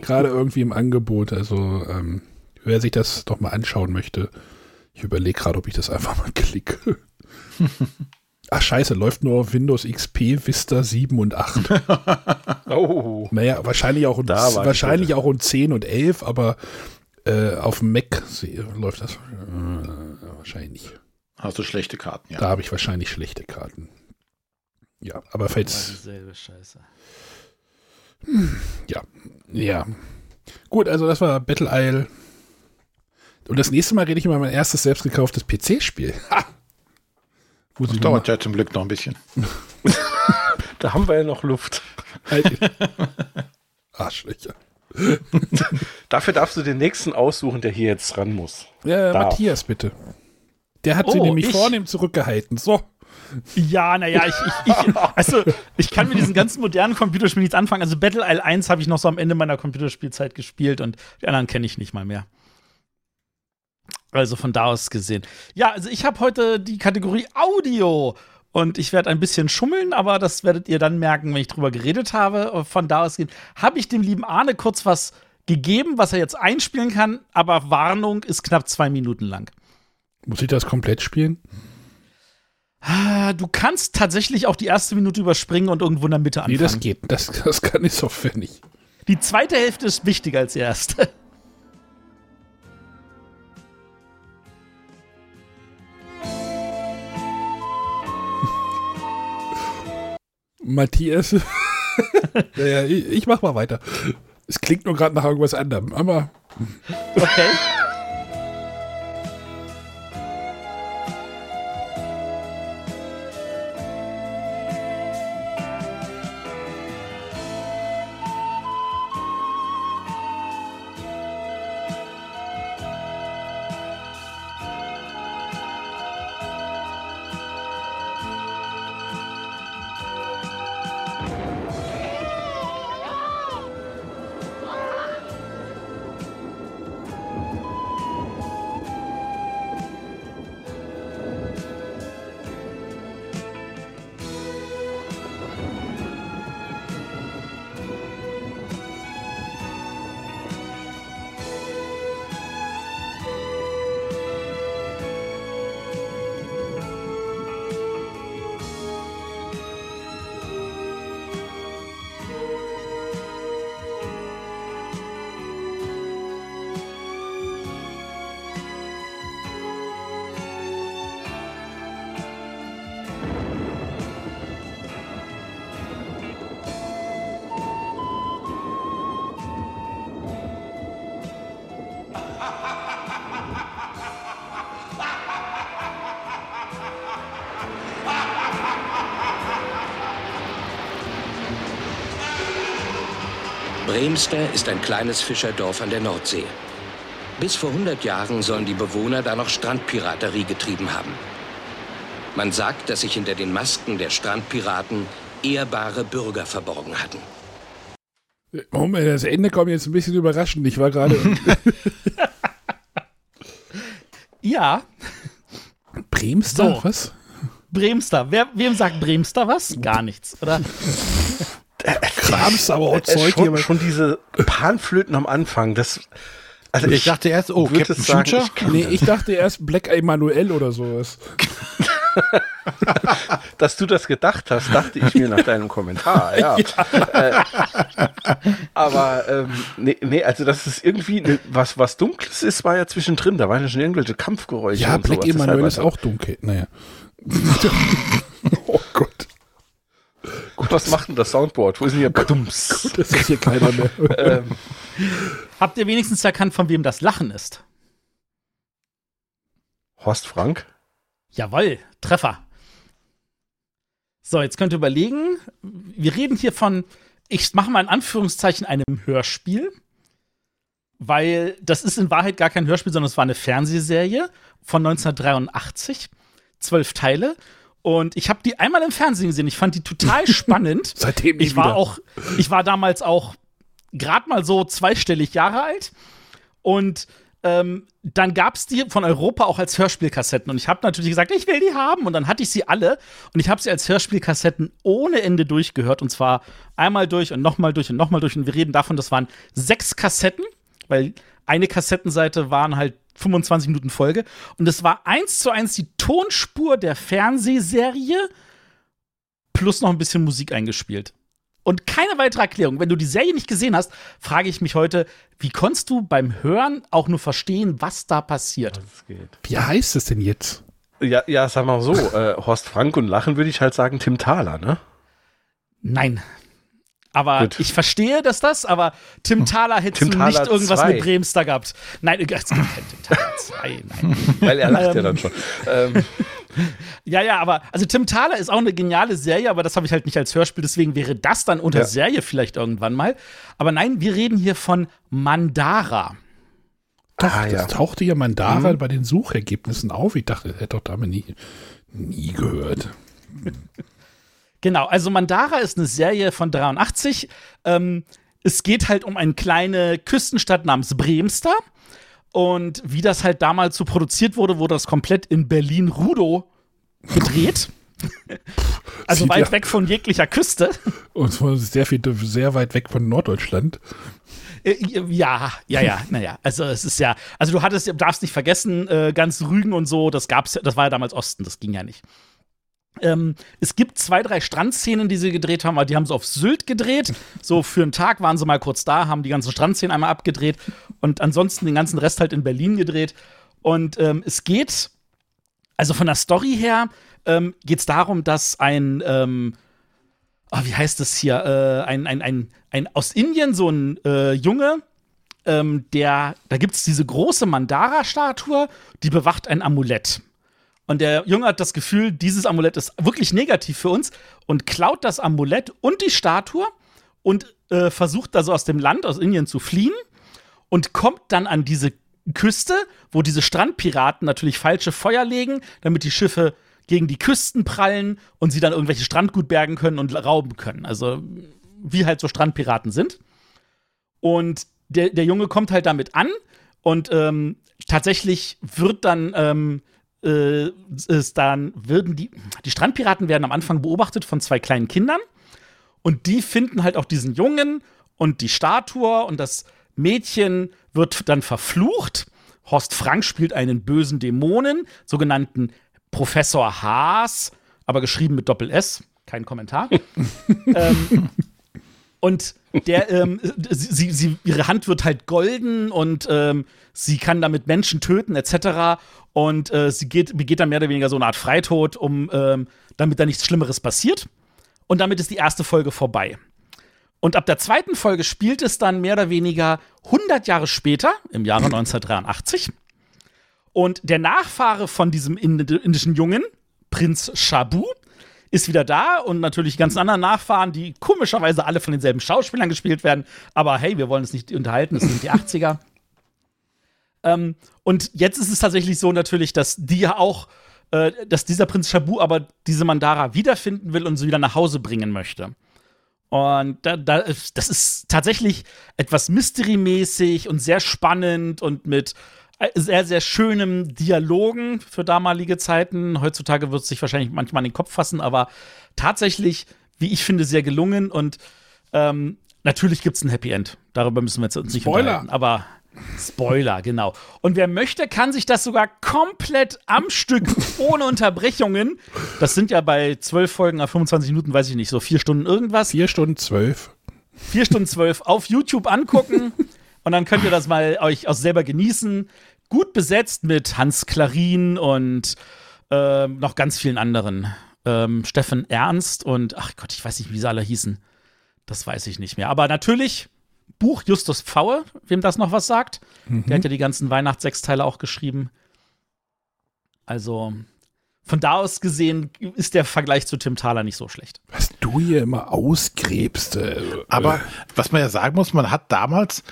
gerade irgendwie im Angebot. Also, ähm, wer sich das doch mal anschauen möchte, ich überlege gerade, ob ich das einfach mal klicke. [LAUGHS] Ach, scheiße, läuft nur auf Windows XP, Vista 7 und 8. [LAUGHS] Oh. Naja, wahrscheinlich auch, ich wahrscheinlich auch um 10 und 11, aber äh, auf dem Mac läuft das äh, wahrscheinlich nicht. Hast du schlechte Karten, ja. Da habe ich wahrscheinlich schlechte Karten. Ja, aber falls, Dieselbe Scheiße. ja, ja. Gut, also das war Battle Isle. Und das nächste Mal rede ich über mein erstes selbst gekauftes PC-Spiel. [LAUGHS] Das dauert ja zum Glück noch ein bisschen. [LAUGHS] [LAUGHS] Da haben wir ja noch Luft. Arschlöcher. [LAUGHS] Dafür darfst du den nächsten aussuchen, der hier jetzt ran muss. Ja, Darf. Matthias, bitte. Der hat sie Oh, nämlich ich? vornehm zurückgehalten. So. Ja, naja, ich, ich, ich, also, ich kann mit diesen ganzen modernen Computerspielen nichts anfangen. Also Battle Isle 1 habe ich noch so am Ende meiner Computerspielzeit gespielt und die anderen kenne ich nicht mal mehr. Also von da aus gesehen. Ja, also ich habe heute die Kategorie Audio und ich werde ein bisschen schummeln, aber das werdet ihr dann merken, wenn ich drüber geredet habe. Von da aus habe ich dem lieben Arne kurz was gegeben, was er jetzt einspielen kann, aber Warnung ist knapp zwei Minuten lang. Muss ich das komplett spielen? Ah, Du kannst tatsächlich auch die erste Minute überspringen und irgendwo in der Mitte Nee, anfangen. das geht. Das, das kann die Software nicht. Die zweite Hälfte ist wichtiger als die erste. Matthias. [LAUGHS] naja, ich, ich mach mal weiter. Es klingt nur gerade nach irgendwas anderem, aber. Okay. Bremster ist ein kleines Fischerdorf an der Nordsee. Bis vor 100 Jahren sollen die Bewohner da noch Strandpiraterie getrieben haben. Man sagt, dass sich hinter den Masken der Strandpiraten ehrbare Bürger verborgen hatten. Moment, das Ende kommt jetzt ein bisschen überraschend. Ich war gerade. [LAUGHS] Ja, Bremster? So. Was? Bremster. Wer, wem sagt Bremster was? Gar nichts, oder? Krams, aber auch Zeug schon, hier. schon diese Panflöten am Anfang, das. Also Ich dachte erst, oh, Captain sagen, Future? ich Nee, ich dachte erst Black Emanuel oder sowas. [LAUGHS] Dass du das gedacht hast, dachte ich mir nach deinem Kommentar, ja. [LAUGHS] Äh, aber ähm, nee, nee, also das ist irgendwie ne, was, was Dunkles ist, war ja zwischendrin. Da waren ja schon irgendwelche Kampfgeräusche. Ja, Black sowas. Emanuel ist auch dunkel. Naja. [LAUGHS] oh Gott. Gut, was macht denn das Soundboard? Wo ist denn hier Badums? Das ist hier keiner mehr. [LAUGHS] ähm, Habt ihr wenigstens erkannt, von wem das Lachen ist? Horst Frank? Jawohl, Treffer. So, jetzt könnt ihr überlegen, wir reden hier von, ich mache mal in Anführungszeichen, einem Hörspiel, weil das ist in Wahrheit gar kein Hörspiel, sondern es war eine Fernsehserie von 1983, zwölf Teile. Und ich habe die einmal im Fernsehen gesehen. Ich fand die total [LAUGHS] spannend. Seitdem ich war wieder. auch, ich war damals auch gerade mal so zweistellig Jahre alt. Und ähm, dann gab es die von Europa auch als Hörspielkassetten. Und ich habe natürlich gesagt, ich will die haben. Und dann hatte ich sie alle. Und ich habe sie als Hörspielkassetten ohne Ende durchgehört. Und zwar einmal durch und nochmal durch und nochmal durch. Und wir reden davon, das waren sechs Kassetten, weil eine Kassettenseite waren halt 25 Minuten Folge. Und es war eins zu eins die Tonspur der Fernsehserie plus noch ein bisschen Musik eingespielt. Und keine weitere Erklärung. Wenn du die Serie nicht gesehen hast, frage ich mich heute, wie konntest du beim Hören auch nur verstehen, was da passiert? Wie heißt es denn jetzt? Ja, ja, sag mal so, äh, Horst Frank und Lachen würde ich halt sagen Tim Thaler, ne? Nein. Aber Gut. ich verstehe, dass das, aber Tim Thaler hättest Tim du Thaler nicht irgendwas zwei. mit Bremster gehabt. Nein, es gibt kein Tim Thaler 2, nein. Weil er lacht ja Ähm. dann schon. Ähm, [LAUGHS] Ja, ja, aber also Tim Thaler ist auch eine geniale Serie, aber das habe ich halt nicht als Hörspiel, deswegen wäre das dann unter Ja. Serie vielleicht irgendwann mal. Aber nein, wir reden hier von Mandara. Doch, Ah, das ja. tauchte ja Mandara bei den Suchergebnissen auf. Ich dachte, das hätte doch damit nie, nie gehört. Genau, also Mandara ist eine Serie von 83. Ähm, es geht halt um eine kleine Küstenstadt namens Bremster. Und wie das halt damals so produziert wurde, wurde das komplett in Berlin-Rudow gedreht. [LAUGHS] also Sieht weit ja- weg von jeglicher Küste. Und zwar sehr viel, sehr weit weg von Norddeutschland. Äh, Ja, ja, ja, naja. Also es ist ja, also du hattest, darfst nicht vergessen, äh, ganz Rügen und so, das gab's ja, das war ja damals Osten, das ging ja nicht. Ähm, es gibt zwei, drei Strandszenen, die sie gedreht haben, aber die haben sie auf Sylt gedreht. So für einen Tag waren sie mal kurz da, haben die ganzen Strandszenen einmal abgedreht und ansonsten den ganzen Rest halt in Berlin gedreht. Und ähm, es geht, also von der Story her, ähm, geht es darum, dass ein, oh, wie heißt das hier? Äh, ein, ein, ein, ein aus Indien, so ein äh, Junge, ähm, der, da gibt es diese große Mandara-Statue, die bewacht ein Amulett. Und der Junge hat das Gefühl, dieses Amulett ist wirklich negativ für uns und klaut das Amulett und die Statue und äh, versucht so aus dem Land, aus Indien zu fliehen und kommt dann an diese Küste, wo diese Strandpiraten natürlich falsche Feuer legen, damit die Schiffe gegen die Küsten prallen und sie dann irgendwelche Strandgut bergen können und rauben können. Also wie halt so Strandpiraten sind. Und der, der Junge kommt halt damit an und ähm, tatsächlich wird dann ähm, äh, ist dann würden die die Strandpiraten werden am Anfang beobachtet von zwei kleinen Kindern und die finden halt auch diesen Jungen und die Statue und das Mädchen wird dann verflucht. Horst Frank spielt einen bösen Dämonen, sogenannten Professor Haas, aber geschrieben mit Doppel S, kein Kommentar. [LAUGHS] ähm, und der, ähm, sie, sie, ihre Hand wird halt golden und ähm, sie kann damit Menschen töten, etc. Und äh, sie geht, begeht dann mehr oder weniger so eine Art Freitod, um ähm, damit da nichts Schlimmeres passiert. Und damit ist die erste Folge vorbei. Und ab der zweiten Folge spielt es dann mehr oder weniger 100 Jahre später, im Jahre 1983. Und der Nachfahre von diesem indischen Jungen, Prinz Shabu, ist wieder da und natürlich ganz anderen Nachfahren, die komischerweise alle von denselben Schauspielern gespielt werden. Aber hey, wir wollen es nicht unterhalten, es sind die 80er. [LAUGHS] ähm, und jetzt ist es tatsächlich so natürlich, dass die ja auch, äh, dass dieser Prinz Shabu aber diese Mandara wiederfinden will und sie wieder nach Hause bringen möchte. Und da, da, das ist tatsächlich etwas Mystery-mäßig und sehr spannend und mit sehr, sehr schönem Dialogen für damalige Zeiten. Heutzutage wird es sich wahrscheinlich manchmal in den Kopf fassen, aber tatsächlich, wie ich finde, sehr gelungen. Und ähm, natürlich gibt es ein Happy End. Darüber müssen wir jetzt uns nicht Spoiler. unterhalten. Aber Spoiler, genau. Und wer möchte, kann sich das sogar komplett am Stück, ohne Unterbrechungen. Das sind ja bei zwölf Folgen nach 25 Minuten, weiß ich nicht, so vier Stunden irgendwas. Vier Stunden zwölf. Vier Stunden zwölf auf YouTube angucken. Und dann könnt ihr das mal euch auch selber genießen. Gut besetzt mit Hans Klarin und äh, noch ganz vielen anderen. Ähm, Steffen Ernst und, ach Gott, ich weiß nicht, wie sie alle hießen. Das weiß ich nicht mehr. Aber natürlich Buch Justus Pfaue, wem das noch was sagt. Mhm. Der hat ja die ganzen Weihnachtssechsteile auch geschrieben. Also von da aus gesehen ist der Vergleich zu Tim Thaler nicht so schlecht. Was du hier immer ausgräbst. Äh, Aber was man ja sagen muss, man hat damals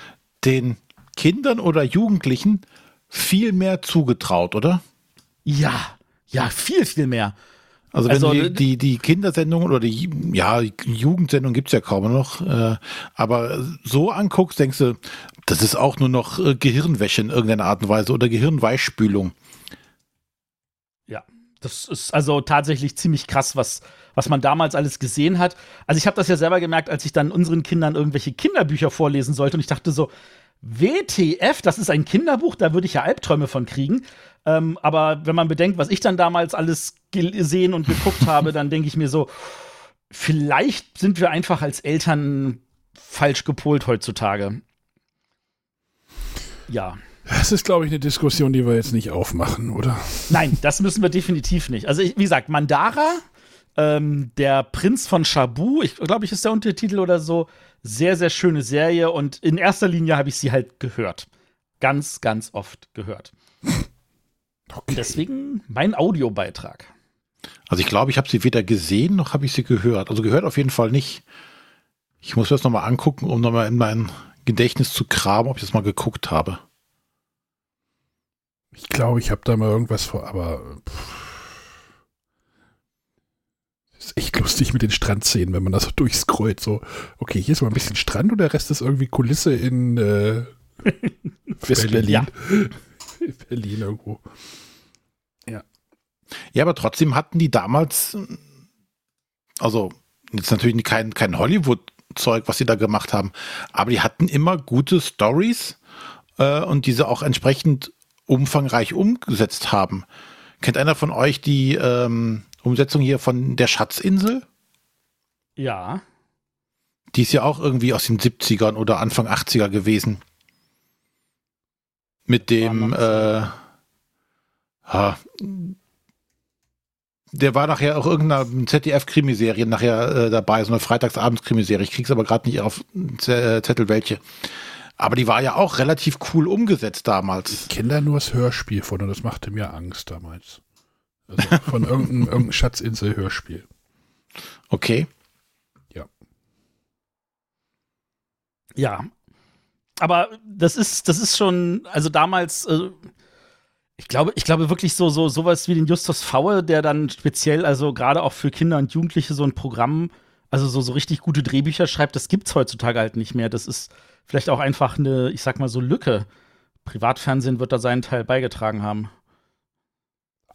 den Kindern oder Jugendlichen viel mehr zugetraut, oder? Ja, ja, viel, viel mehr. Also, wenn also, die, die, die Kindersendungen oder die ja, Jugendsendung gibt es ja kaum noch, äh, aber so anguckst, denkst du, das ist auch nur noch äh, Gehirnwäsche in irgendeiner Art und Weise oder Gehirnweichspülung. Das ist also tatsächlich ziemlich krass, was, was man damals alles gesehen hat. Also ich habe das ja selber gemerkt, als ich dann unseren Kindern irgendwelche Kinderbücher vorlesen sollte und ich dachte so, WTF, das ist ein Kinderbuch, da würde ich ja Albträume von kriegen. Ähm, aber wenn man bedenkt, was ich dann damals alles gesehen und geguckt [LAUGHS] habe, dann denke ich mir so, vielleicht sind wir einfach als Eltern falsch gepolt heutzutage. Ja. Das ist, glaube ich, eine Diskussion, die wir jetzt nicht aufmachen, oder? Nein, das müssen wir definitiv nicht. Also, ich, wie gesagt, Mandara, ähm, der Prinz von Shabu, ich glaube, ich ist der Untertitel oder so, sehr, sehr schöne Serie und in erster Linie habe ich sie halt gehört. Ganz, ganz oft gehört. Okay. Deswegen mein Audiobeitrag. Also ich glaube, ich habe sie weder gesehen noch habe ich sie gehört. Also gehört auf jeden Fall nicht. Ich muss das nochmal angucken, um nochmal in mein Gedächtnis zu graben, ob ich das mal geguckt habe. Ich glaube, ich habe da mal irgendwas vor, aber pff. ist echt lustig mit den Strandszenen, wenn man da so [LAUGHS] durchscrollt. So, okay, hier ist mal ein bisschen Strand und der Rest ist irgendwie Kulisse in äh, [LAUGHS] West-Berlin. Ja. [LAUGHS] Berlin irgendwo. Ja. Ja, aber trotzdem hatten die damals, also jetzt natürlich kein, kein Hollywood-Zeug, was sie da gemacht haben, aber die hatten immer gute Stories äh, und diese auch entsprechend umfangreich umgesetzt haben. Kennt einer von euch die ähm, Umsetzung hier von der Schatzinsel? Ja. Die ist ja auch irgendwie aus den 70ern oder Anfang 80er gewesen. Mit dem, äh, ha, der war nachher auch irgendeiner ZDF-Krimiserie nachher äh, dabei, so eine Freitagsabends-Krimiserie. Ich krieg's aber gerade nicht auf äh, Zettel welche. Aber die war ja auch relativ cool umgesetzt damals. Ich kenne da nur das Hörspiel von und das machte mir Angst damals. Also von irgendeinem, [LAUGHS] irgendeinem Schatzinsel-Hörspiel. Okay. Ja. Aber das ist, das ist schon, also damals, äh, ich glaube, ich glaube wirklich so, so, sowas wie den Justus Faue, der dann speziell, also gerade auch für Kinder und Jugendliche so ein Programm, also so, so richtig gute Drehbücher schreibt, das gibt's heutzutage halt nicht mehr. Das ist vielleicht auch einfach eine, ich sag mal so, Lücke. Privatfernsehen wird da seinen Teil beigetragen haben.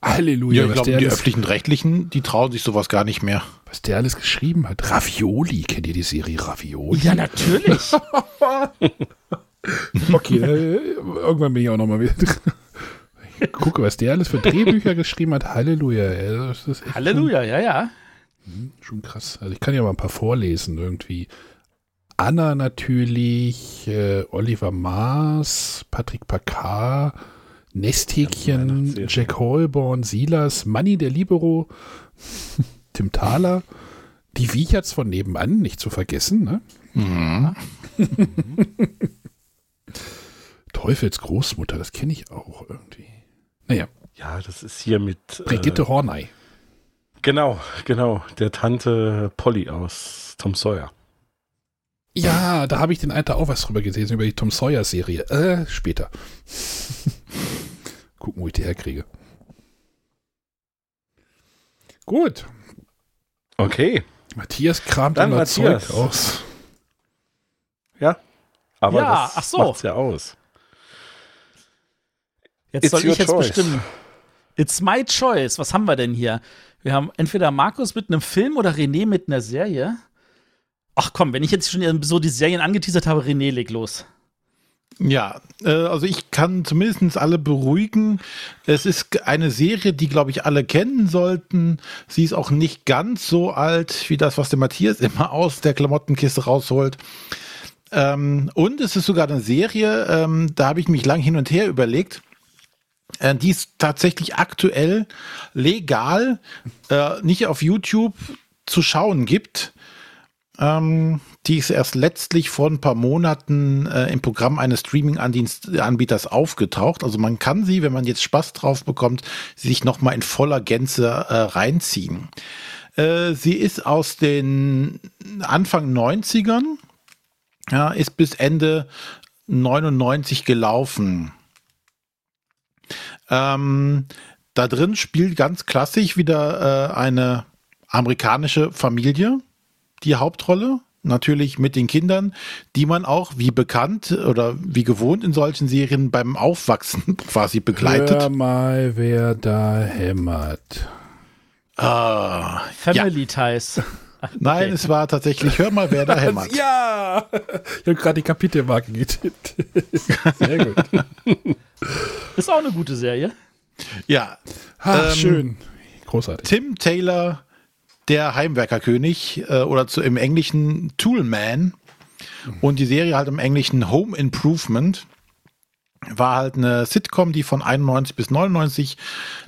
Halleluja, Ja, ich was, glaube, der die alles, öffentlichen Rechtlichen, die trauen sich sowas gar nicht mehr. was der alles geschrieben hat. Ravioli, kennt ihr die Serie Ravioli? Ja, natürlich. [LAUGHS] Okay, äh, irgendwann bin ich auch noch mal wieder drin. Gucke, was der alles für Drehbücher geschrieben hat. Halleluja. Halleluja, ja, ja. Schon, schon krass. Also ich kann ja mal ein paar vorlesen irgendwie. Anna natürlich, äh, Oliver Maas, Patrick Packard, Nesthäkchen, Weihnachtsserie. Jack Holborn, Silas, Manny der Libero, [LAUGHS] Tim Thaler, die Wiecherts von nebenan, nicht zu vergessen, ne? Mhm. [LAUGHS] Teufels Großmutter, das kenne ich auch irgendwie. Naja, Ja, das ist hier mit. Brigitte Äh, Horney. genau, genau. Der Tante Polly aus Tom Sawyer. Ja, da habe ich den Alter auch was drüber gelesen, über die Tom Sawyer-Serie. Äh, später. [LAUGHS] Gucken, wo ich die herkriege. Gut. Okay. Matthias kramt Dann immer Matthias. Zeug aus. Ja. Aber Ja, das ach so. macht's ja aus. Jetzt It's soll ich jetzt choice. bestimmen. It's my choice. Was haben wir denn hier? Wir haben entweder Markus mit einem Film oder René mit einer Serie. Ach komm, wenn ich jetzt schon so die Serien angeteasert habe, René, leg los. Ja, äh, also ich kann zumindest alle beruhigen. Es ist eine Serie, die, glaube ich, alle kennen sollten. Sie ist auch nicht ganz so alt wie das, was der Matthias [LAUGHS] immer aus der Klamottenkiste rausholt. Ähm, und es ist sogar eine Serie, ähm, da habe ich mich lang hin und her überlegt. Äh, die ist tatsächlich aktuell legal äh, nicht auf YouTube zu schauen gibt. Ähm, die ist erst letztlich vor ein paar Monaten äh, im Programm eines Streaming-Anbieters aufgetaucht. Also man kann sie, wenn man jetzt Spaß drauf bekommt, sich nochmal in voller Gänze äh, reinziehen. Äh, sie ist aus den Anfang 90ern, ja, ist bis Ende 99 gelaufen. Ähm, da drin spielt ganz klassisch wieder äh, eine amerikanische Familie die Hauptrolle. Natürlich mit den Kindern, die man auch wie bekannt oder wie gewohnt in solchen Serien beim Aufwachsen [LAUGHS] quasi begleitet. Hör mal, wer da hämmert. Ah, Family Ties. [LAUGHS] nein, Okay. es war tatsächlich, hör mal, wer da [LAUGHS] hämmert. Ja! Ich habe gerade die Kapitelmarke getippt. Sehr gut. Ist auch eine gute Serie. Ja, Ha, Ähm, schön. Großartig. Tim Taylor, der Heimwerkerkönig äh, oder zu, im Englischen Toolman. Und die Serie halt im Englischen Home Improvement. War halt eine Sitcom, die von 91 bis 99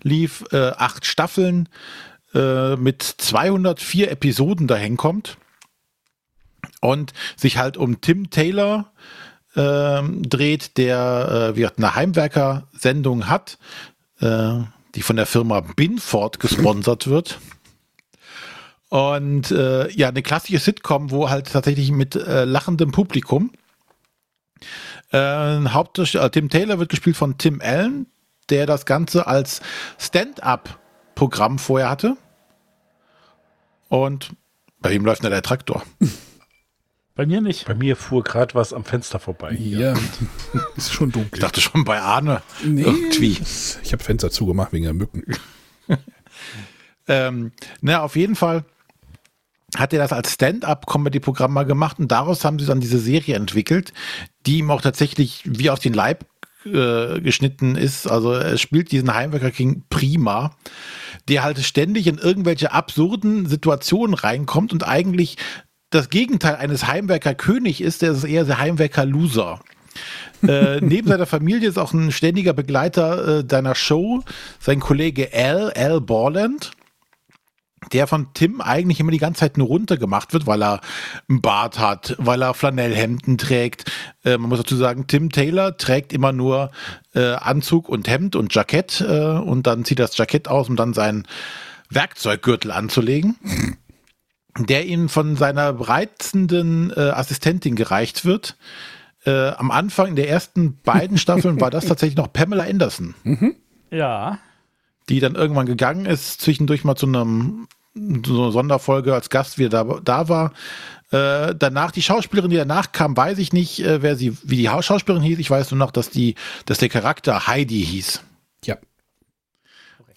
lief, äh, acht Staffeln äh, mit 204 Episoden dahin kommt. Und sich halt um Tim Taylor ähm, dreht, der äh, wie eine Heimwerker-Sendung hat, äh, die von der Firma Binford gesponsert wird. Und äh, ja, eine klassische Sitcom, wo halt tatsächlich mit äh, lachendem Publikum. Äh, Hauptdarsteller, Tim Taylor wird gespielt von Tim Allen, der das Ganze als Stand-up-Programm vorher hatte. Und bei ihm läuft nur der Traktor. [LAUGHS] Bei mir nicht. Bei mir fuhr gerade was am Fenster vorbei. Ja, [LAUGHS] ist schon dunkel. Ich dachte schon bei Arne. Nee, irgendwie. Ich habe Fenster zugemacht wegen der Mücken. [LAUGHS] Ähm, na, auf jeden Fall hat er das als Stand-up-Comedy-Programm mal gemacht und daraus haben sie dann diese Serie entwickelt, die ihm auch tatsächlich wie auf den Leib äh, geschnitten ist. Also er spielt diesen Heimwerker King prima, der halt ständig in irgendwelche absurden Situationen reinkommt und eigentlich das Gegenteil eines Heimwerker König ist, der ist eher der Heimwerker Loser. äh, [LAUGHS] neben seiner Familie ist auch ein ständiger Begleiter äh, deiner Show sein Kollege Al, Al Borland der von Tim eigentlich immer die ganze Zeit nur runtergemacht wird, weil er einen Bart hat, weil er Flanellhemden trägt. Äh, man muss dazu sagen, Tim Taylor trägt immer nur äh, Anzug und Hemd und Jackett äh, und dann zieht das Jackett aus, um dann seinen Werkzeuggürtel anzulegen, [LAUGHS] der ihm von seiner reizenden äh, Assistentin gereicht wird. Äh, am Anfang der ersten beiden Staffeln war das [LAUGHS] tatsächlich noch Pamela Anderson. Ja. Die dann irgendwann gegangen ist, zwischendurch mal zu einem so einer Sonderfolge als Gast wieder da, da war. Äh, danach die Schauspielerin, die danach kam, weiß ich nicht, äh, wer sie, wie die Haus- Schauspielerin hieß. Ich weiß nur noch, dass die, dass der Charakter Heidi hieß. Ja.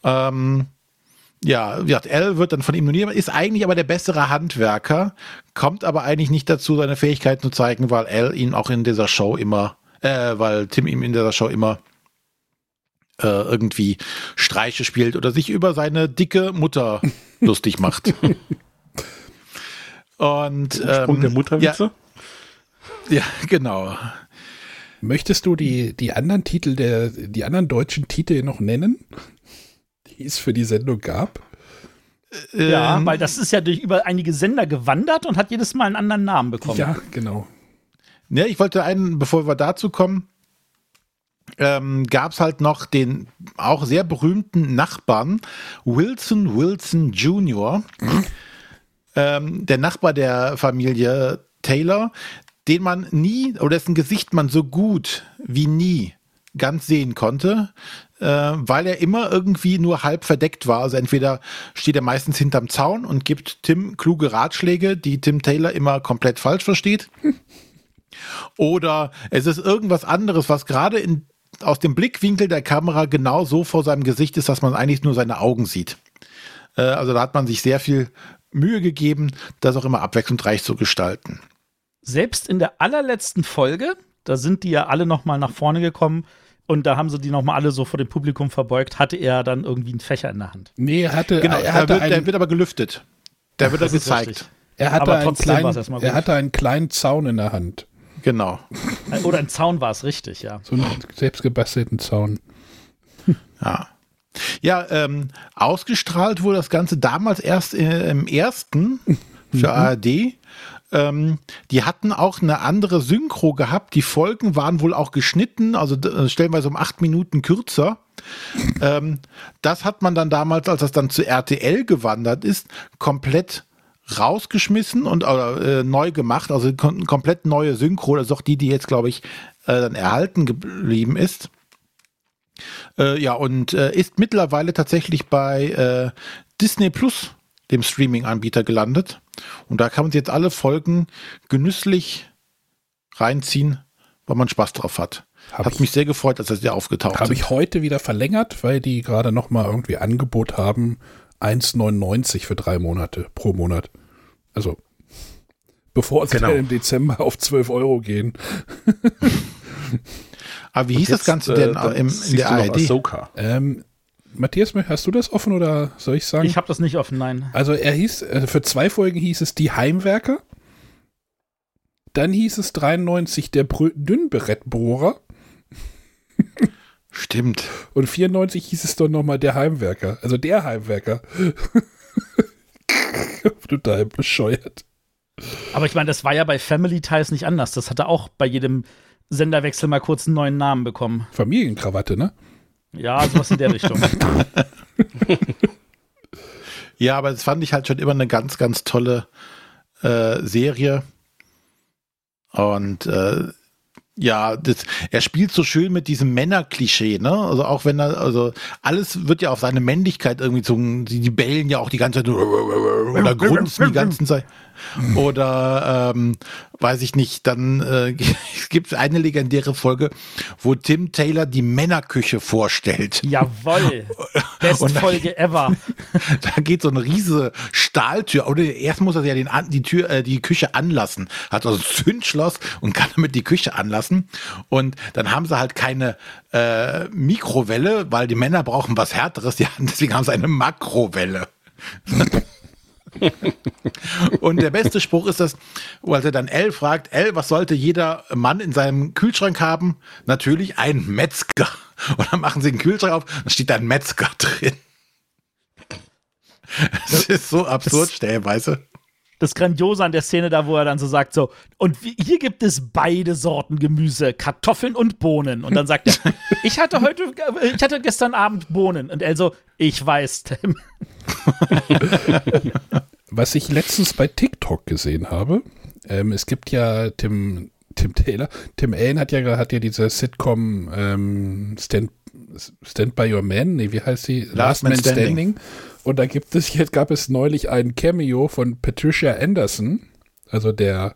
Ähm, ja, wie gesagt, L wird dann von ihm nominiert, ist eigentlich aber der bessere Handwerker, kommt aber eigentlich nicht dazu, seine Fähigkeiten zu zeigen, weil L ihn auch in dieser Show immer, äh, weil Tim ihm in dieser Show immer äh, irgendwie Streiche spielt oder sich über seine dicke Mutter [LAUGHS] lustig macht. Und Sprung ähm, der Mutterwitze? Ja, [LAUGHS] ja, genau. Möchtest du die, die anderen Titel der, die anderen deutschen Titel noch nennen, die es für die Sendung gab? Ja, Ähm, weil das ist ja durch über einige Sender gewandert und hat jedes Mal einen anderen Namen bekommen. Ja, genau. Ja, ich wollte einen, bevor wir dazu kommen, ähm, gab es halt noch den auch sehr berühmten Nachbarn Wilson Wilson Jr., ähm, der Nachbar der Familie Taylor, den man nie oder dessen Gesicht man so gut wie nie ganz sehen konnte, äh, weil er immer irgendwie nur halb verdeckt war. Also entweder steht er meistens hinterm Zaun und gibt Tim kluge Ratschläge, die Tim Taylor immer komplett falsch versteht. [LAUGHS] Oder es ist irgendwas anderes, was gerade in, aus dem Blickwinkel der Kamera genau so vor seinem Gesicht ist, dass man eigentlich nur seine Augen sieht. Äh, also da hat man sich sehr viel Mühe gegeben, das auch immer abwechslungsreich zu gestalten. Selbst in der allerletzten Folge, da sind die ja alle noch mal nach vorne gekommen und da haben sie die noch mal alle so vor dem Publikum verbeugt, hatte er dann irgendwie einen Fächer in der Hand. Nee, er hatte, Genau, er der hatte, wird, der wird aber gelüftet. Der wird da Das ist gezeigt. er hatte, aber einen, kleinen, er hatte einen kleinen Zaun in der Hand. Genau. Oder ein Zaun war es richtig, ja. So einen selbstgebastelten Zaun. Ja. Ja, ähm, ausgestrahlt wurde das Ganze damals erst äh, im ersten für ARD. Ähm, die hatten auch eine andere Synchro gehabt. Die Folgen waren wohl auch geschnitten, also äh, stellenweise um acht Minuten kürzer. Ähm, das hat man dann damals, als das dann zu RTL gewandert ist, komplett rausgeschmissen und äh, neu gemacht. Also kom komplett neue Synchro. Das ist auch die, die jetzt, glaube ich, äh, dann erhalten geblieben ist. Äh, ja, und äh, ist mittlerweile tatsächlich bei äh, Disney Plus, dem Streaming-Anbieter, gelandet. Und da kann man sich jetzt alle Folgen genüsslich reinziehen, weil man Spaß drauf hat. Hab hat ich- mich sehr gefreut, als das hier aufgetaucht Habe ist. ich heute wieder verlängert, weil die gerade noch mal irgendwie Angebot haben. 1,99 für drei Monate pro Monat. Also, bevor sie Genau. dann im Dezember auf 12 Euro gehen. [LAUGHS] Aber wie hieß das Jetzt, Ganze äh, denn dann im, in der ARD? Ahsoka. Ähm, Matthias, hast du das offen oder soll ich sagen? Ich habe das nicht offen, nein. Also er hieß, äh, für zwei Folgen hieß es Die Heimwerker. Dann hieß es 93 der Brö Dünnberettbohrer. Stimmt. Und 94 hieß es doch nochmal Der Heimwerker. Also der Heimwerker. [LAUGHS] Total bescheuert. Aber ich meine, das war ja bei Family Ties nicht anders. Das hatte auch bei jedem Senderwechsel mal kurz einen neuen Namen bekommen. Familienkrawatte, ne? Ja, sowas in der Richtung. [LAUGHS] Ja, aber das fand ich halt schon immer eine ganz, ganz tolle äh, Serie. Und äh, ja, das, er spielt so schön mit diesem Männerklischee, ne? Also auch wenn er, also alles wird ja auf seine Männlichkeit irgendwie zogen. Die, die bellen ja auch die ganze Zeit oder grunzen die ganze Zeit. [LAUGHS] Oder ähm, weiß ich nicht, dann äh, [LAUGHS] es gibt eine legendäre Folge, wo Tim Taylor die Männerküche vorstellt. Jawoll. [LAUGHS] Best Und- Folge ever. Da geht so eine riese Stahltür. Oder erst muss er ja den, die Tür, äh, die Küche anlassen. Hat also ein Zündschloss und kann damit die Küche anlassen. Und dann haben sie halt keine äh, Mikrowelle, weil die Männer brauchen was Härteres. Ja, deswegen haben sie eine Makrowelle. Und der beste Spruch ist das, wo er dann L fragt, L, was sollte jeder Mann in seinem Kühlschrank haben? Natürlich ein Metzger. Und dann machen sie den Kühlschrank auf, dann steht da ein Metzger drin. Das ist so absurd stellenweise. Das Grandiose an der Szene da, wo er dann so sagt, so, und wie- hier gibt es beide Sorten Gemüse, Kartoffeln und Bohnen. Und dann sagt er, [LAUGHS] ich hatte heute, ich hatte gestern Abend Bohnen. Und er so, ich weiß, Tim. [LAUGHS] Was ich letztens bei TikTok gesehen habe, ähm, es gibt ja Tim, Tim Taylor, Tim Allen hat ja, hat ja diese Sitcom ähm, Stand, Stand by Your Man, nee, wie heißt sie? Last Man Standing. Und da gibt es, jetzt gab es neulich ein Cameo von Patricia Anderson, also der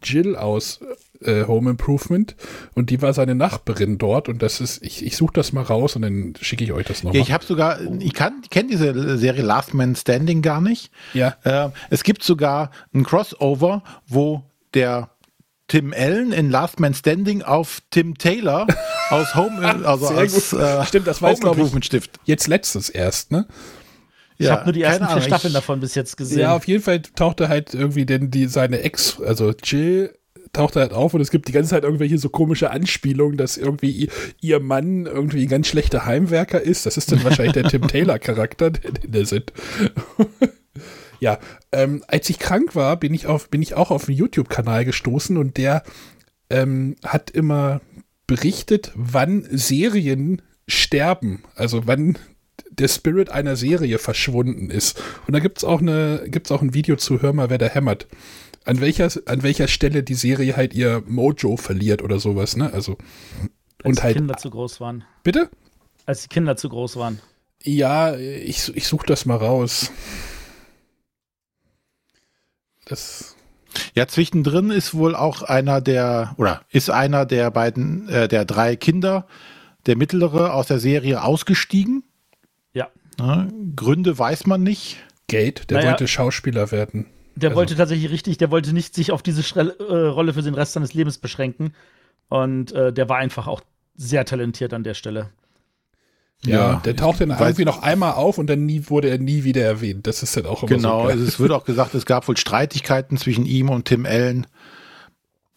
Jill aus äh, Home Improvement. Und die war seine Nachbarin dort. Und das ist, ich, ich suche das mal raus und dann schicke ich euch das nochmal. Ja, ich habe sogar, ich kann, kenne diese Serie Last Man Standing gar nicht. Ja. Äh, es gibt sogar ein Crossover, wo der Tim Allen in Last Man Standing auf Tim Taylor aus Home, [LAUGHS] also gut. äh, Stimmt, das war Home Improvement Stift. Jetzt letztes erst, ne? Ich habe nur die ersten vier Ahnung, Staffeln davon bis jetzt gesehen. Ja, auf jeden Fall tauchte halt irgendwie denn die, seine Ex, also Jill, tauchte halt auf und es gibt die ganze Zeit irgendwelche so komische Anspielungen, dass irgendwie ihr, Mann irgendwie ein ganz schlechter Heimwerker ist. Das ist dann wahrscheinlich der Tim [LAUGHS] Taylor-Charakter, den, den der sind. [LAUGHS] ja, ähm, als ich krank war, bin ich, auf, bin ich auch auf einen YouTube-Kanal gestoßen und der ähm, hat immer berichtet, wann Serien sterben. Also wann der Spirit einer Serie verschwunden ist. Und da gibt es auch, eine, gibt's auch ein Video zu Hör mal, wer da hämmert. An welcher, an welcher Stelle die Serie halt ihr Mojo verliert oder sowas, ne? Also. als Und die halt. Kinder zu groß waren. Bitte? Als die Kinder zu groß waren. Ja, ich, ich suche das mal raus. Das. Ja, zwischendrin ist wohl auch einer der, oder ist einer der beiden, äh, der drei Kinder, der mittlere aus der Serie ausgestiegen. Ja, Gründe weiß man nicht. Gate, der Naja. wollte Schauspieler werden. Der Also- wollte tatsächlich richtig, der wollte nicht sich auf diese Schrell äh, Rolle für den Rest seines Lebens beschränken. Und äh, der war einfach auch sehr talentiert an der Stelle. Ja, Ja, der taucht dann irgendwie noch einmal auf und dann nie, wurde er nie wieder erwähnt. Das ist dann auch immer Genau, so. geil. also es wird auch gesagt, es gab wohl Streitigkeiten zwischen ihm und Tim Allen.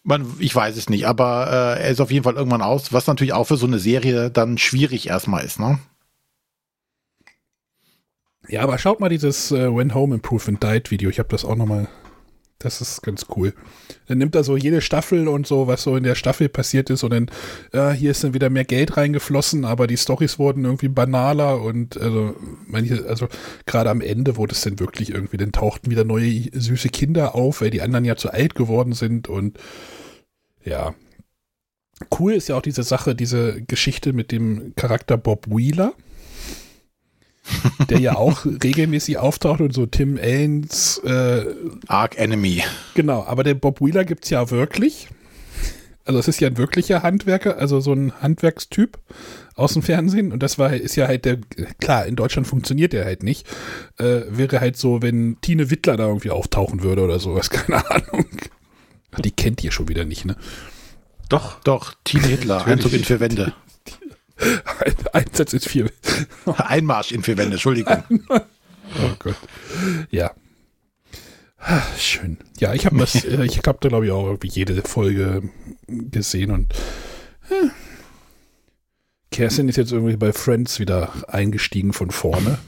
Man, ich weiß es nicht, aber äh, er ist auf jeden Fall irgendwann aus, was natürlich auch für so eine Serie dann schwierig erstmal ist, ne? Ja, aber schaut mal dieses äh, When Home Improvement Died Video. Ich habe das auch noch mal. Das ist ganz cool. Dann nimmt er so jede Staffel und so, was so in der Staffel passiert ist und dann, äh, hier ist dann wieder mehr Geld reingeflossen, aber die Stories wurden irgendwie banaler und also manche, also gerade am Ende wurde es dann wirklich irgendwie, dann tauchten wieder neue süße Kinder auf, weil die anderen ja zu alt geworden sind und ja. Cool ist ja auch diese Sache, diese Geschichte mit dem Charakter Bob Wheeler der ja auch regelmäßig auftaucht und so Tim Allens, äh, Arc Enemy. genau, aber der Bob Wheeler gibt's ja wirklich. Also es ist ja ein wirklicher Handwerker, also so ein Handwerkstyp aus dem Fernsehen und das war ist ja halt der klar in Deutschland funktioniert der halt nicht äh, wäre halt so wenn Tine Wittler da irgendwie auftauchen würde oder sowas [LAUGHS] keine Ahnung Ach, die kennt ihr schon wieder nicht ne Doch. Doch, Tine Hitler, Einzug in vier Wände. Ein Einsatz ist viel Einmarsch in vier Wände, Entschuldigung. Oh Gott. Ja. Schön. Ja, ich habe das, äh, ich habe da glaube ich auch irgendwie jede Folge gesehen und äh, Kerstin ist jetzt irgendwie bei Friends wieder eingestiegen von vorne.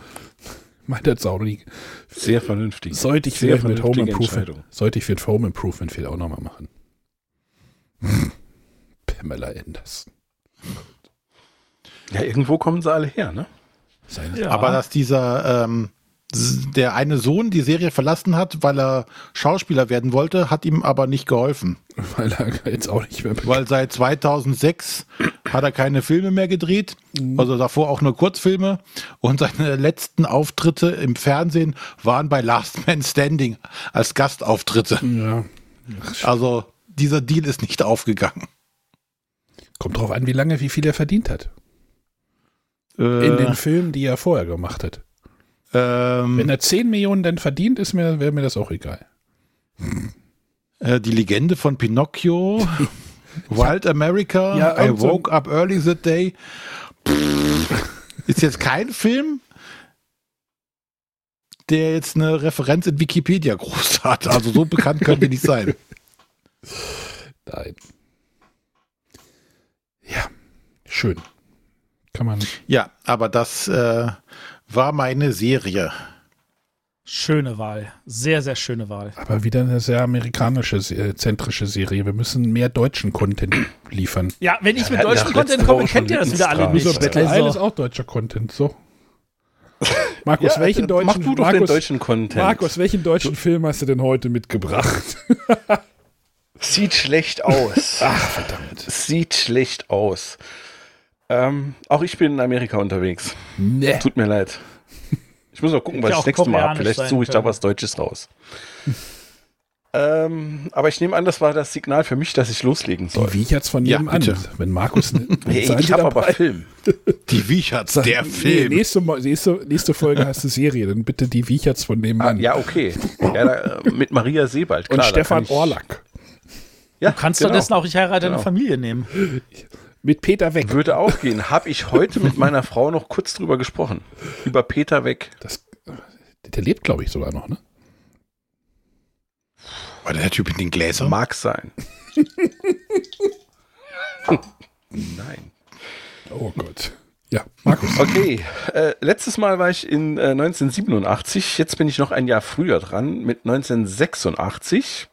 Meint jetzt auch nie. Sehr vernünftig. Sollte ich Sehr vielleicht mit Home Improvement, sollte ich für Home Improvement vielleicht auch nochmal machen. Pamela Anderson. Ja, irgendwo kommen sie alle her, ne? Ja. Aber dass dieser, ähm, der eine Sohn die Serie verlassen hat, weil er Schauspieler werden wollte, hat ihm aber nicht geholfen. [LAUGHS] weil er jetzt auch nicht mehr Weil seit 2006 hat er keine Filme mehr gedreht, also davor auch nur Kurzfilme. Und seine letzten Auftritte im Fernsehen waren bei Last Man Standing als Gastauftritte. Ja. Also dieser Deal ist nicht aufgegangen. Kommt drauf an, wie lange, wie viel er verdient hat. In Äh, den Filmen, die er vorher gemacht hat. ähm, Wenn er 10 Millionen dann verdient, ist mir, wäre mir das auch egal. äh, die Legende von Pinocchio, [LAUGHS] Wild America, Ja, I irgend so Woke Up Early That Day. Pff, ist jetzt kein Film, der jetzt eine Referenz in Wikipedia groß hat. Also so bekannt können die nicht sein. Nein. Ja, schön. Kann man. Ja, aber das äh, war meine Serie. Schöne Wahl. Sehr, sehr schöne Wahl. Aber wieder eine sehr amerikanische, äh, zentrische Serie. Wir müssen mehr deutschen Content liefern. Ja, wenn ich Ja, mit deutschem ja Content komme, kennt ihr das wieder alle nicht. Battle Isle ist Also, auch deutscher Content, so. [LAUGHS] Markus, Ja, welchen äh, deutschen, mach du doch Markus, den deutschen Content. Markus, welchen deutschen Film hast du denn heute mitgebracht? Sieht schlecht aus. [LAUGHS] Ach, verdammt. Sieht schlecht aus. Ähm, auch ich bin in Amerika unterwegs. Nee. Tut mir leid. Ich muss noch gucken, [LAUGHS] was ja ich das nächste Mal habe. Vielleicht suche ich da können. was Deutsches raus. ähm, aber ich nehme an, das war das Signal für mich, dass ich loslegen soll. Die Wiecherts von Ja, nebenan. bitte. Wenn Markus. ne- [LAUGHS] Hey, seid ich habe aber? Film. Die Wiecherts, Sag- der nee, Film. nächste, Mal- nächste, nächste Folge hast du Serie, dann bitte die Wiecherts von Ah, nebenan. ja, okay. Ja, da, äh, mit Maria Sebald. Und Klar, da Stefan Orlack. Ja, du kannst genau. stattdessen auch Ich heirate eine Genau. Familie nehmen. [LAUGHS] Mit Peter Weg. Würde auch gehen. Habe ich heute mit meiner Frau noch kurz drüber gesprochen. Über Peter Weg. Das, der lebt, glaube ich, sogar noch, ne? War der Typ mit den Gläsern? Mag sein. [LAUGHS] Nein. Oh Gott. Ja, Markus. Okay, äh, letztes Mal war ich in äh, 1987, jetzt bin ich noch ein Jahr früher dran, mit 1986.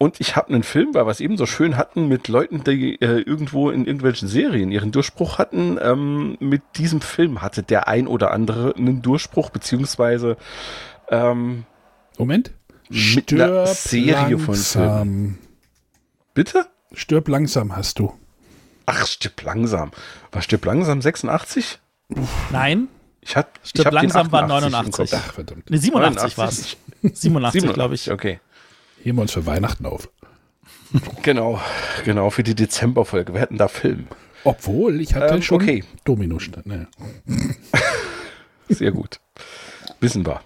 Und ich habe einen Film, weil wir es eben so schön hatten, mit Leuten, die äh, irgendwo in irgendwelchen Serien ihren Durchbruch hatten. Ähm, mit diesem Film hatte der ein oder andere einen Durchbruch, beziehungsweise ähm, Moment. Mit einer Serie von langsam. bitte? Stirb langsam hast du. Ach, stirb langsam. War stirb langsam 86? Nein, Ich hab, ich Stirb hab den langsam war 88 im 89. Kopf. Ach, verdammt. ne, 87 war es. 87, glaube ich. Okay. Heben wir uns für Weihnachten auf. [LAUGHS] Genau, genau, für die Dezemberfolge. Wir hätten da Film. Obwohl, ich hatte Ähm, schon okay. Domino. Ne. [LAUGHS] Sehr gut. Wissen wir.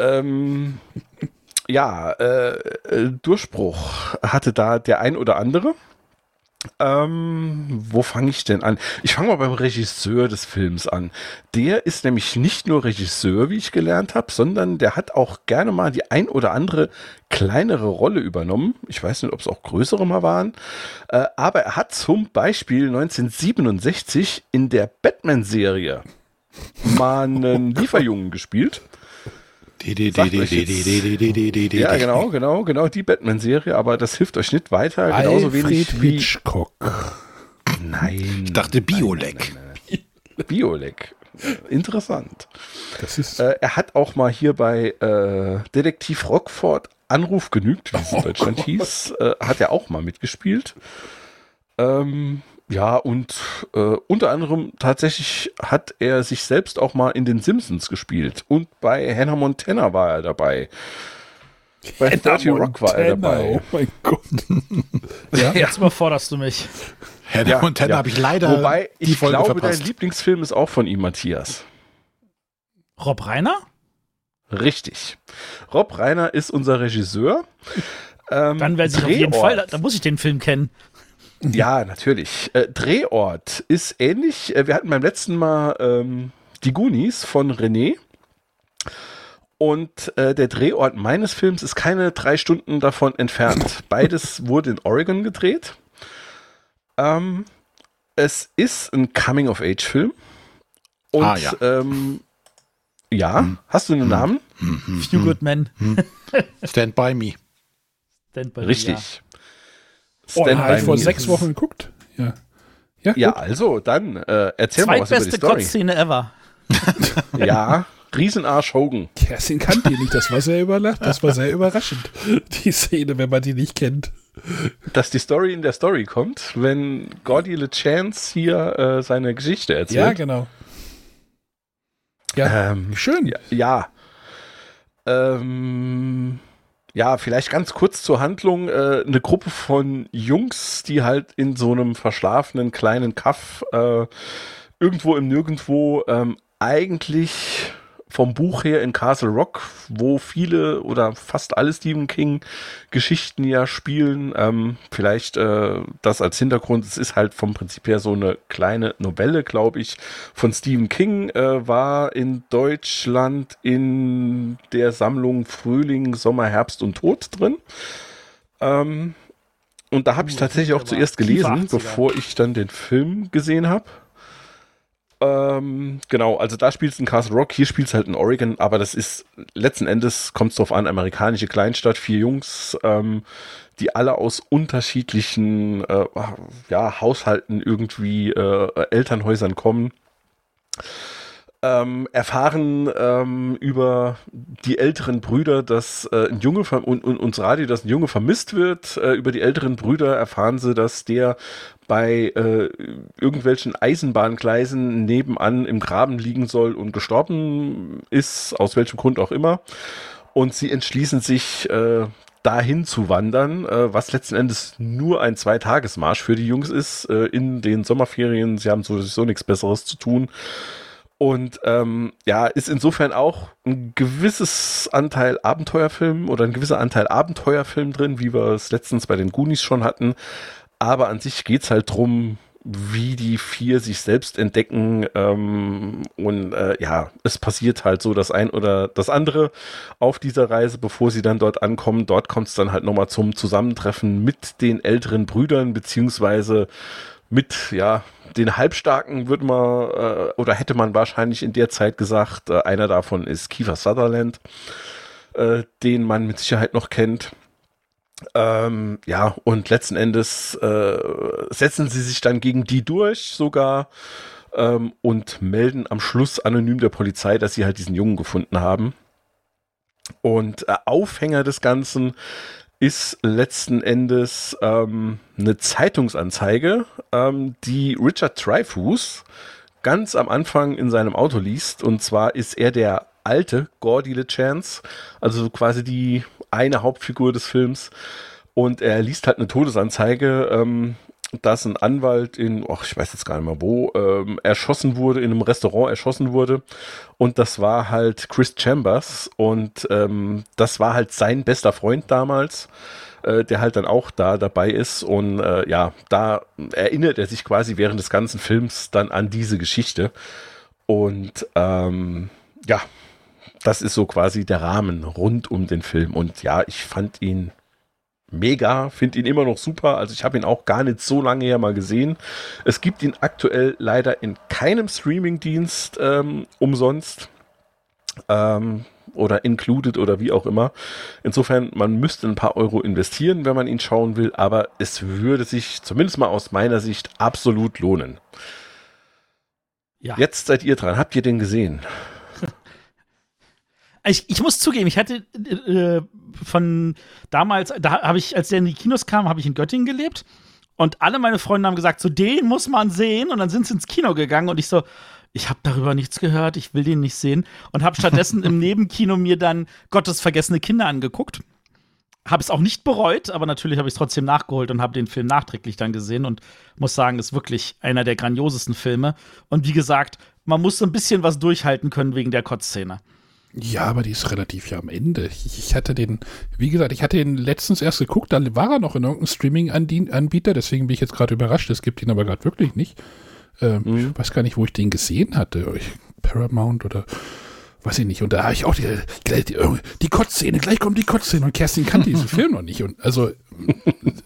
ähm, ja, äh, äh, Durchbruch hatte da der ein oder andere. Ähm, wo fange ich denn an? Ich fange mal beim Regisseur des Films an. Der ist nämlich nicht nur Regisseur, wie ich gelernt habe, sondern der hat auch gerne mal die ein oder andere kleinere Rolle übernommen. Ich weiß nicht, ob es auch größere mal waren. Äh, aber er hat zum Beispiel 1967 in der Batman-Serie mal einen Lieferjungen gespielt. Ja, genau, genau, genau, die Batman-Serie, aber das hilft euch nicht weiter. Genauso wenig Alfred wie. Hitchcock. Nein. Ich dachte Biolek. Biolek. Interessant. Das ist. Äh, er hat auch mal hier bei äh, Detektiv Rockford Anruf genügt, wie es in Deutschland hieß, äh, hat er auch mal mitgespielt. Ähm, ja, und äh, unter anderem tatsächlich hat er sich selbst auch mal in den Simpsons gespielt. Und bei Hannah Montana war er dabei. Bei 30 Rock war er dabei. Oh mein Gott. Ja, Jetzt überforderst du mich. Hannah Ja, Montana ja. habe ich leider Wobei, die ich Folge glaube, verpasst. dein Lieblingsfilm ist auch von ihm, Matthias. Rob Reiner? Richtig. Rob Reiner ist unser Regisseur. Ähm, Dann weiß ich auf jeden. Fall, da, da muss ich den Film kennen. Ja, natürlich. Äh, Drehort ist ähnlich. Äh, wir hatten beim letzten Mal ähm, die Goonies von René. Und äh, der Drehort meines Films ist keine drei Stunden davon entfernt. [LAUGHS] Beides wurde in Oregon gedreht. Ähm, es ist ein Coming-of-Age-Film. Und Ah, ja. ähm, ja, hast du einen Namen? Few Good Men. [LAUGHS] Stand by me. Stand by Me, Richtig. Oh, Stand habe ich vor sechs Wochen geguckt. Ja. Ja, Ja, also dann äh, Ja. erzähl mal was über die Zweitbeste Story. Kotzszene ever. [LAUGHS] Ja, Riesenarsch Hogan. Kerstin kannte die nicht. Das war sehr überla- Das war sehr überraschend. Die Szene, wenn man die nicht kennt. Dass die Story in der Story kommt, wenn Gordy LeChance hier äh, seine Geschichte Ja, erzählt. genau. Ja, Ähm, schön. ja. Ja. Ähm, ja, vielleicht ganz kurz zur Handlung. Äh, eine Gruppe von Jungs, die halt in so einem verschlafenen kleinen Kaff äh, irgendwo im Nirgendwo ähm, eigentlich vom Buch her in Castle Rock, wo viele oder fast alle Stephen King Geschichten ja spielen. Ähm, vielleicht äh, das als Hintergrund. Es ist halt vom Prinzip her so eine kleine Novelle, glaube ich, von Stephen King. Äh, war in Deutschland in der Sammlung Frühling, Sommer, Herbst und Tod drin. Ähm, und da habe ich Uh, tatsächlich auch zuerst gelesen, 80er. bevor ich dann den Film gesehen habe. Ähm, genau, also da spielst du in Castle Rock, hier spielst du halt in Oregon, aber das ist letzten Endes kommt es drauf an, amerikanische Kleinstadt, vier Jungs, ähm, die alle aus unterschiedlichen äh, ja, Haushalten irgendwie äh, Elternhäusern kommen ähm, erfahren ähm, über die älteren Brüder, dass äh, ein Junge und, und uns Radio, dass ein Junge vermisst wird. Äh, über die älteren Brüder erfahren sie, dass der bei äh, irgendwelchen Eisenbahngleisen nebenan im Graben liegen soll und gestorben ist, aus welchem Grund auch immer. Und sie entschließen sich, äh, dahin zu wandern, äh, was letzten Endes nur ein Zweitagesmarsch für die Jungs ist, äh, in den Sommerferien. Sie haben sowieso nichts Besseres zu tun. Und ähm, ja, ist insofern auch ein gewisses Anteil Abenteuerfilm oder ein gewisser Anteil Abenteuerfilm drin, wie wir es letztens bei den Goonies schon hatten. Aber an sich geht's halt drum, wie die vier sich selbst entdecken. Ähm, und äh, ja, es passiert halt so das ein oder das andere auf dieser Reise, bevor sie dann dort ankommen. Dort kommt es dann halt nochmal zum Zusammentreffen mit den älteren Brüdern, beziehungsweise mit, ja, den Halbstarken würde man, äh, oder hätte man wahrscheinlich in der Zeit gesagt, äh, einer davon ist Kiefer Sutherland, äh, den man mit Sicherheit noch kennt. Ähm, ja, und letzten Endes äh, setzen sie sich dann gegen die durch sogar ähm, und melden am Schluss anonym der Polizei, dass sie halt diesen Jungen gefunden haben. Und äh, Aufhänger des Ganzen ist letzten Endes ähm, eine Zeitungsanzeige, ähm, die Richard Dreyfuss ganz am Anfang in seinem Auto liest. Und zwar ist er der alte Gordy LeChance, also quasi die eine Hauptfigur des Films. Und er liest halt eine Todesanzeige, ähm, dass ein Anwalt in, ach, ich weiß jetzt gar nicht mehr wo, ähm, erschossen wurde, in einem Restaurant erschossen wurde. Und das war halt Chris Chambers. Und ähm, das war halt sein bester Freund damals, äh, der halt dann auch da dabei ist. Und äh, ja, da erinnert er sich quasi während des ganzen Films dann an diese Geschichte. Und ähm, ja, das ist so quasi der Rahmen rund um den Film. Und ja, ich fand ihn mega, finde ihn immer noch super. Also ich habe ihn auch gar nicht so lange her mal gesehen. Es gibt ihn aktuell leider in keinem Streamingdienst ähm, umsonst. Ähm, oder included oder wie auch immer. Insofern, man müsste ein paar Euro investieren, wenn man ihn schauen will, aber es würde sich zumindest mal aus meiner Sicht absolut lohnen. Ja. Jetzt seid ihr dran. Habt ihr den gesehen? Ich, ich muss zugeben, ich hatte äh, von damals, da habe ich, als der in die Kinos kam, habe ich in Göttingen gelebt. Und alle meine Freunde haben gesagt, so den muss man sehen. Und dann sind sie ins Kino gegangen und ich so, ich habe darüber nichts gehört, ich will den nicht sehen. Und habe stattdessen im [LAUGHS] Nebenkino mir dann Gottes vergessene Kinder angeguckt. Habe es auch nicht bereut, aber natürlich habe ich es trotzdem nachgeholt und habe den Film nachträglich dann gesehen und muss sagen, ist wirklich einer der grandiosesten Filme. Und wie gesagt, man muss so ein bisschen was durchhalten können wegen der Kotzszene. Ja, aber die ist relativ ja am Ende. Ich, hatte den, wie gesagt, ich hatte ihn letztens erst geguckt, dann war er noch in irgendeinem Streaming-Anbieter, deswegen bin ich jetzt gerade überrascht. Es gibt ihn aber gerade wirklich nicht. Ähm, mhm. Ich weiß gar nicht, wo ich den gesehen hatte. Paramount oder weiß ich nicht. Und da habe ich auch die, die, die Kotzszene, gleich kommt die Kotzszene und Kerstin kannte diesen [LAUGHS] Film noch nicht. Und also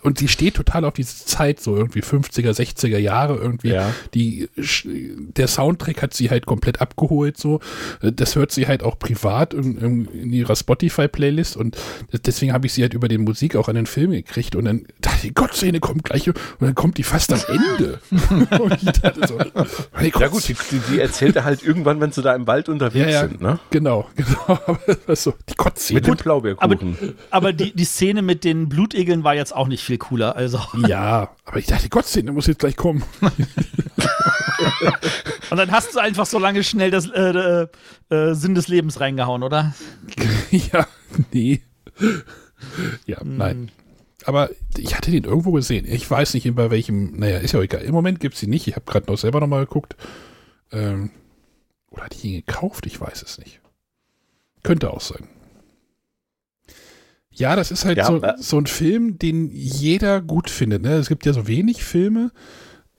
und sie steht total auf diese Zeit, so irgendwie 50er, 60er Jahre irgendwie. Ja. Die, der Soundtrack hat sie halt komplett abgeholt, so. Das hört sie halt auch privat in, in ihrer Spotify-Playlist und deswegen habe ich sie halt über die Musik auch an den Film gekriegt und dann, die Gottszene kommt gleich und dann kommt die fast am Ende. [LAUGHS] so, ja gut, die, die erzählte halt irgendwann, wenn sie da im Wald unterwegs ja, ja, sind, ne? Genau, [LAUGHS] genau. so, die Gottszene. Mit dem Blaubeerkuchen. Aber, aber die, die Szene mit den Blutegeln war jetzt auch nicht viel cooler. Also. Ja, aber ich dachte, Gott, der muss jetzt gleich kommen. [LAUGHS] Und dann hast du einfach so lange schnell das äh, äh, äh, Sinn des Lebens reingehauen, oder? [LAUGHS] ja, nee. Ja, hm. nein. Aber ich hatte den irgendwo gesehen. Ich weiß nicht, bei welchem. Naja, ist ja egal. Im Moment gibt es ihn nicht. Ich habe gerade noch selber nochmal geguckt. Ähm, oder hatte ich ihn gekauft? Ich weiß es nicht. Könnte auch sein. Ja, das ist halt ja, so, äh, so ein Film, den jeder gut findet. Ne? Es gibt ja so wenig Filme.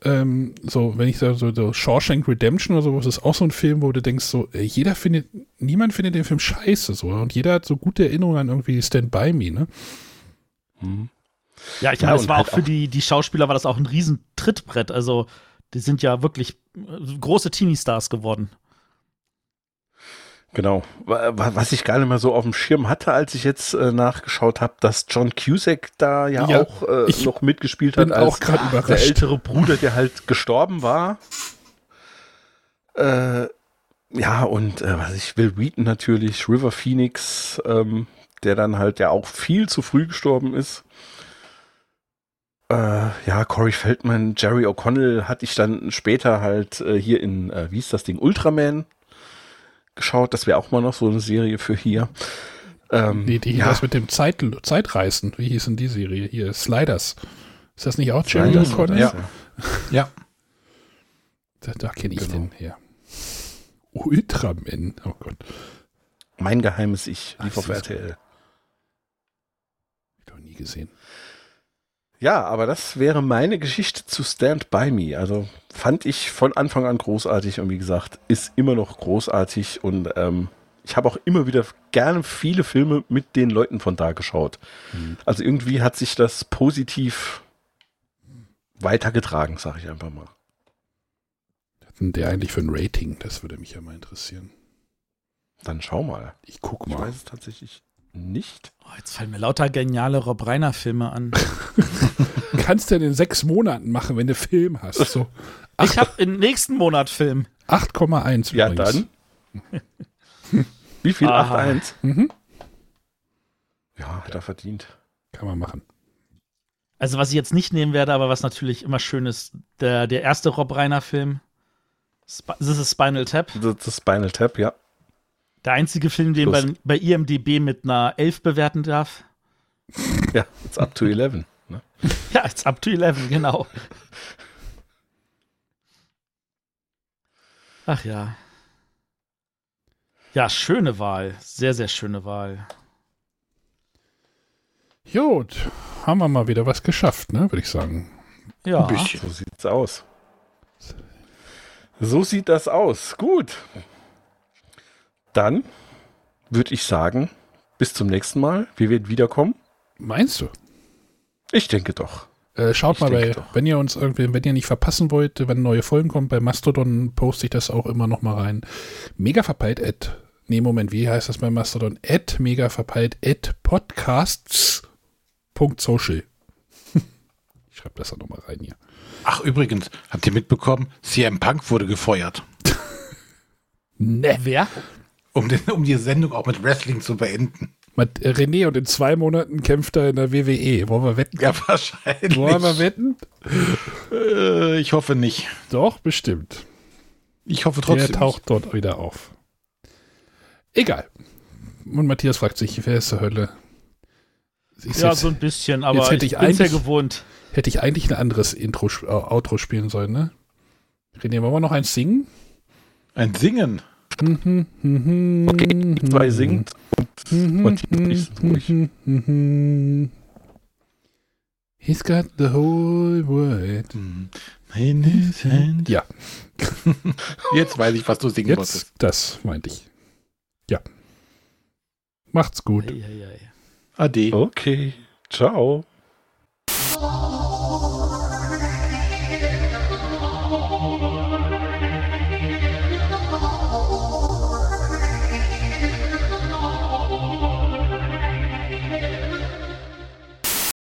Ähm, so, wenn ich sage, so, so Shawshank Redemption oder sowas, ist auch so ein Film, wo du denkst, so, jeder findet, niemand findet den Film scheiße, so. Und jeder hat so gute Erinnerungen an irgendwie Stand By Me, ne? Mhm. Ja, ich ja, meine, es war auch für die, die Schauspieler war das auch ein riesen Trittbrett. Also, Die sind ja wirklich äh, große Teenie-Stars geworden. Genau. Wa- wa- Was ich gar nicht mehr so auf dem Schirm hatte, als ich jetzt äh, nachgeschaut habe, dass John Cusack da ja, Ja, auch äh, noch mitgespielt hat, als auch gerade der ältere Bruder, der halt gestorben war. Äh, ja, und äh, was ich will, Wheaton natürlich, River Phoenix, ähm, der dann halt ja auch viel zu früh gestorben ist. Äh, ja, Corey Feldman, Jerry O'Connell hatte ich dann später halt äh, hier in, äh, wie ist das Ding, Ultraman geschaut. Das wäre auch mal noch so eine Serie für hier. Ähm, Nee, die, ja, das mit dem Zeit, Zeitreisen. Wie hieß denn die Serie? Hier, Sliders. Ist das nicht auch Jerry O'Connell? ja. Ja. Da, da kenne ich Genau. den her. Ultraman. Oh Gott. Mein geheimes Ich, lief Ach, auf. RTL. Hab ich noch nie gesehen. Ja, aber das wäre meine Geschichte zu Stand By Me. Also fand ich von Anfang an großartig und wie gesagt, ist immer noch großartig und ähm, ich habe auch immer wieder gerne viele Filme mit den Leuten von da geschaut. Also irgendwie hat sich das positiv weitergetragen, sage ich einfach mal. Was hat denn der eigentlich für ein Rating? Das würde mich ja mal interessieren. Dann schau mal. Ich guck Ich mal. weiß es tatsächlich nicht. Oh, jetzt fallen mir lauter geniale Rob Reiner-Filme an. [LAUGHS] Kannst du denn in sechs Monaten machen, wenn du Film hast? So [LAUGHS] Ich habe im nächsten Monat Film. 8,1 Ja, übrigens. dann. Wie viel? Aha. 8-1? Mhm. Ja, hat er verdient. Kann man machen. Also, was ich jetzt nicht nehmen werde, aber was natürlich immer schön ist, der, der erste Rob Reiner-Film. Das ist Spinal Tap. Das das Spinal Tap, ja. Der einzige Film, den man bei IMDB mit einer 11 bewerten darf. Ja, it's up to 11. Ne? [LAUGHS] Ja, it's up to 11, genau. [LAUGHS] Ach ja. Ja, schöne Wahl. Sehr, sehr schöne Wahl. Gut, haben wir mal wieder was geschafft, ne, würde ich sagen. Ja. Ein bisschen. So sieht's aus. So sieht das aus. Gut. Dann würde ich sagen, bis zum nächsten Mal. Wir werden wiederkommen. Meinst du? Ich denke doch. Äh, schaut Ich mal bei, wenn ihr uns irgendwie, wenn ihr nicht verpassen wollt, wenn neue Folgen kommen, bei Mastodon poste ich das auch immer noch mal rein. Mega verpeilt at, nee, Moment, wie heißt das bei Mastodon? At mega verpeilt at podcasts.social. [LAUGHS] ich schreibe das auch noch mal rein hier. Ach, übrigens, habt ihr mitbekommen, CM Punk wurde gefeuert, [LAUGHS] Ne. Wer? um, den, um die Sendung auch mit Wrestling zu beenden. Mit René und in zwei Monaten kämpft er in der WWE. Wollen wir wetten? Ja, wahrscheinlich. Wollen wir wetten? Äh, ich hoffe nicht. Doch, bestimmt. Ich hoffe Der trotzdem. taucht dort wieder auf. Egal. Und Matthias fragt sich, wer ist zur Hölle? Ist Ja, jetzt, so ein bisschen, aber hätte ich, ich ja eigentlich- gewohnt. hätte ich eigentlich ein anderes Intro, äh, Outro spielen sollen, ne? René, wollen wir noch eins singen? Ein Singen. Okay, Okay, zwei singt Mhm. Und die nächsten durch. He's got the whole world. In his hand. Ja, [LAUGHS] Jetzt weiß ich, was du singen wolltest. jetzt, das meinte ich. Ja. Macht's gut. Ei, ei, ei. Ade. Okay. Ciao.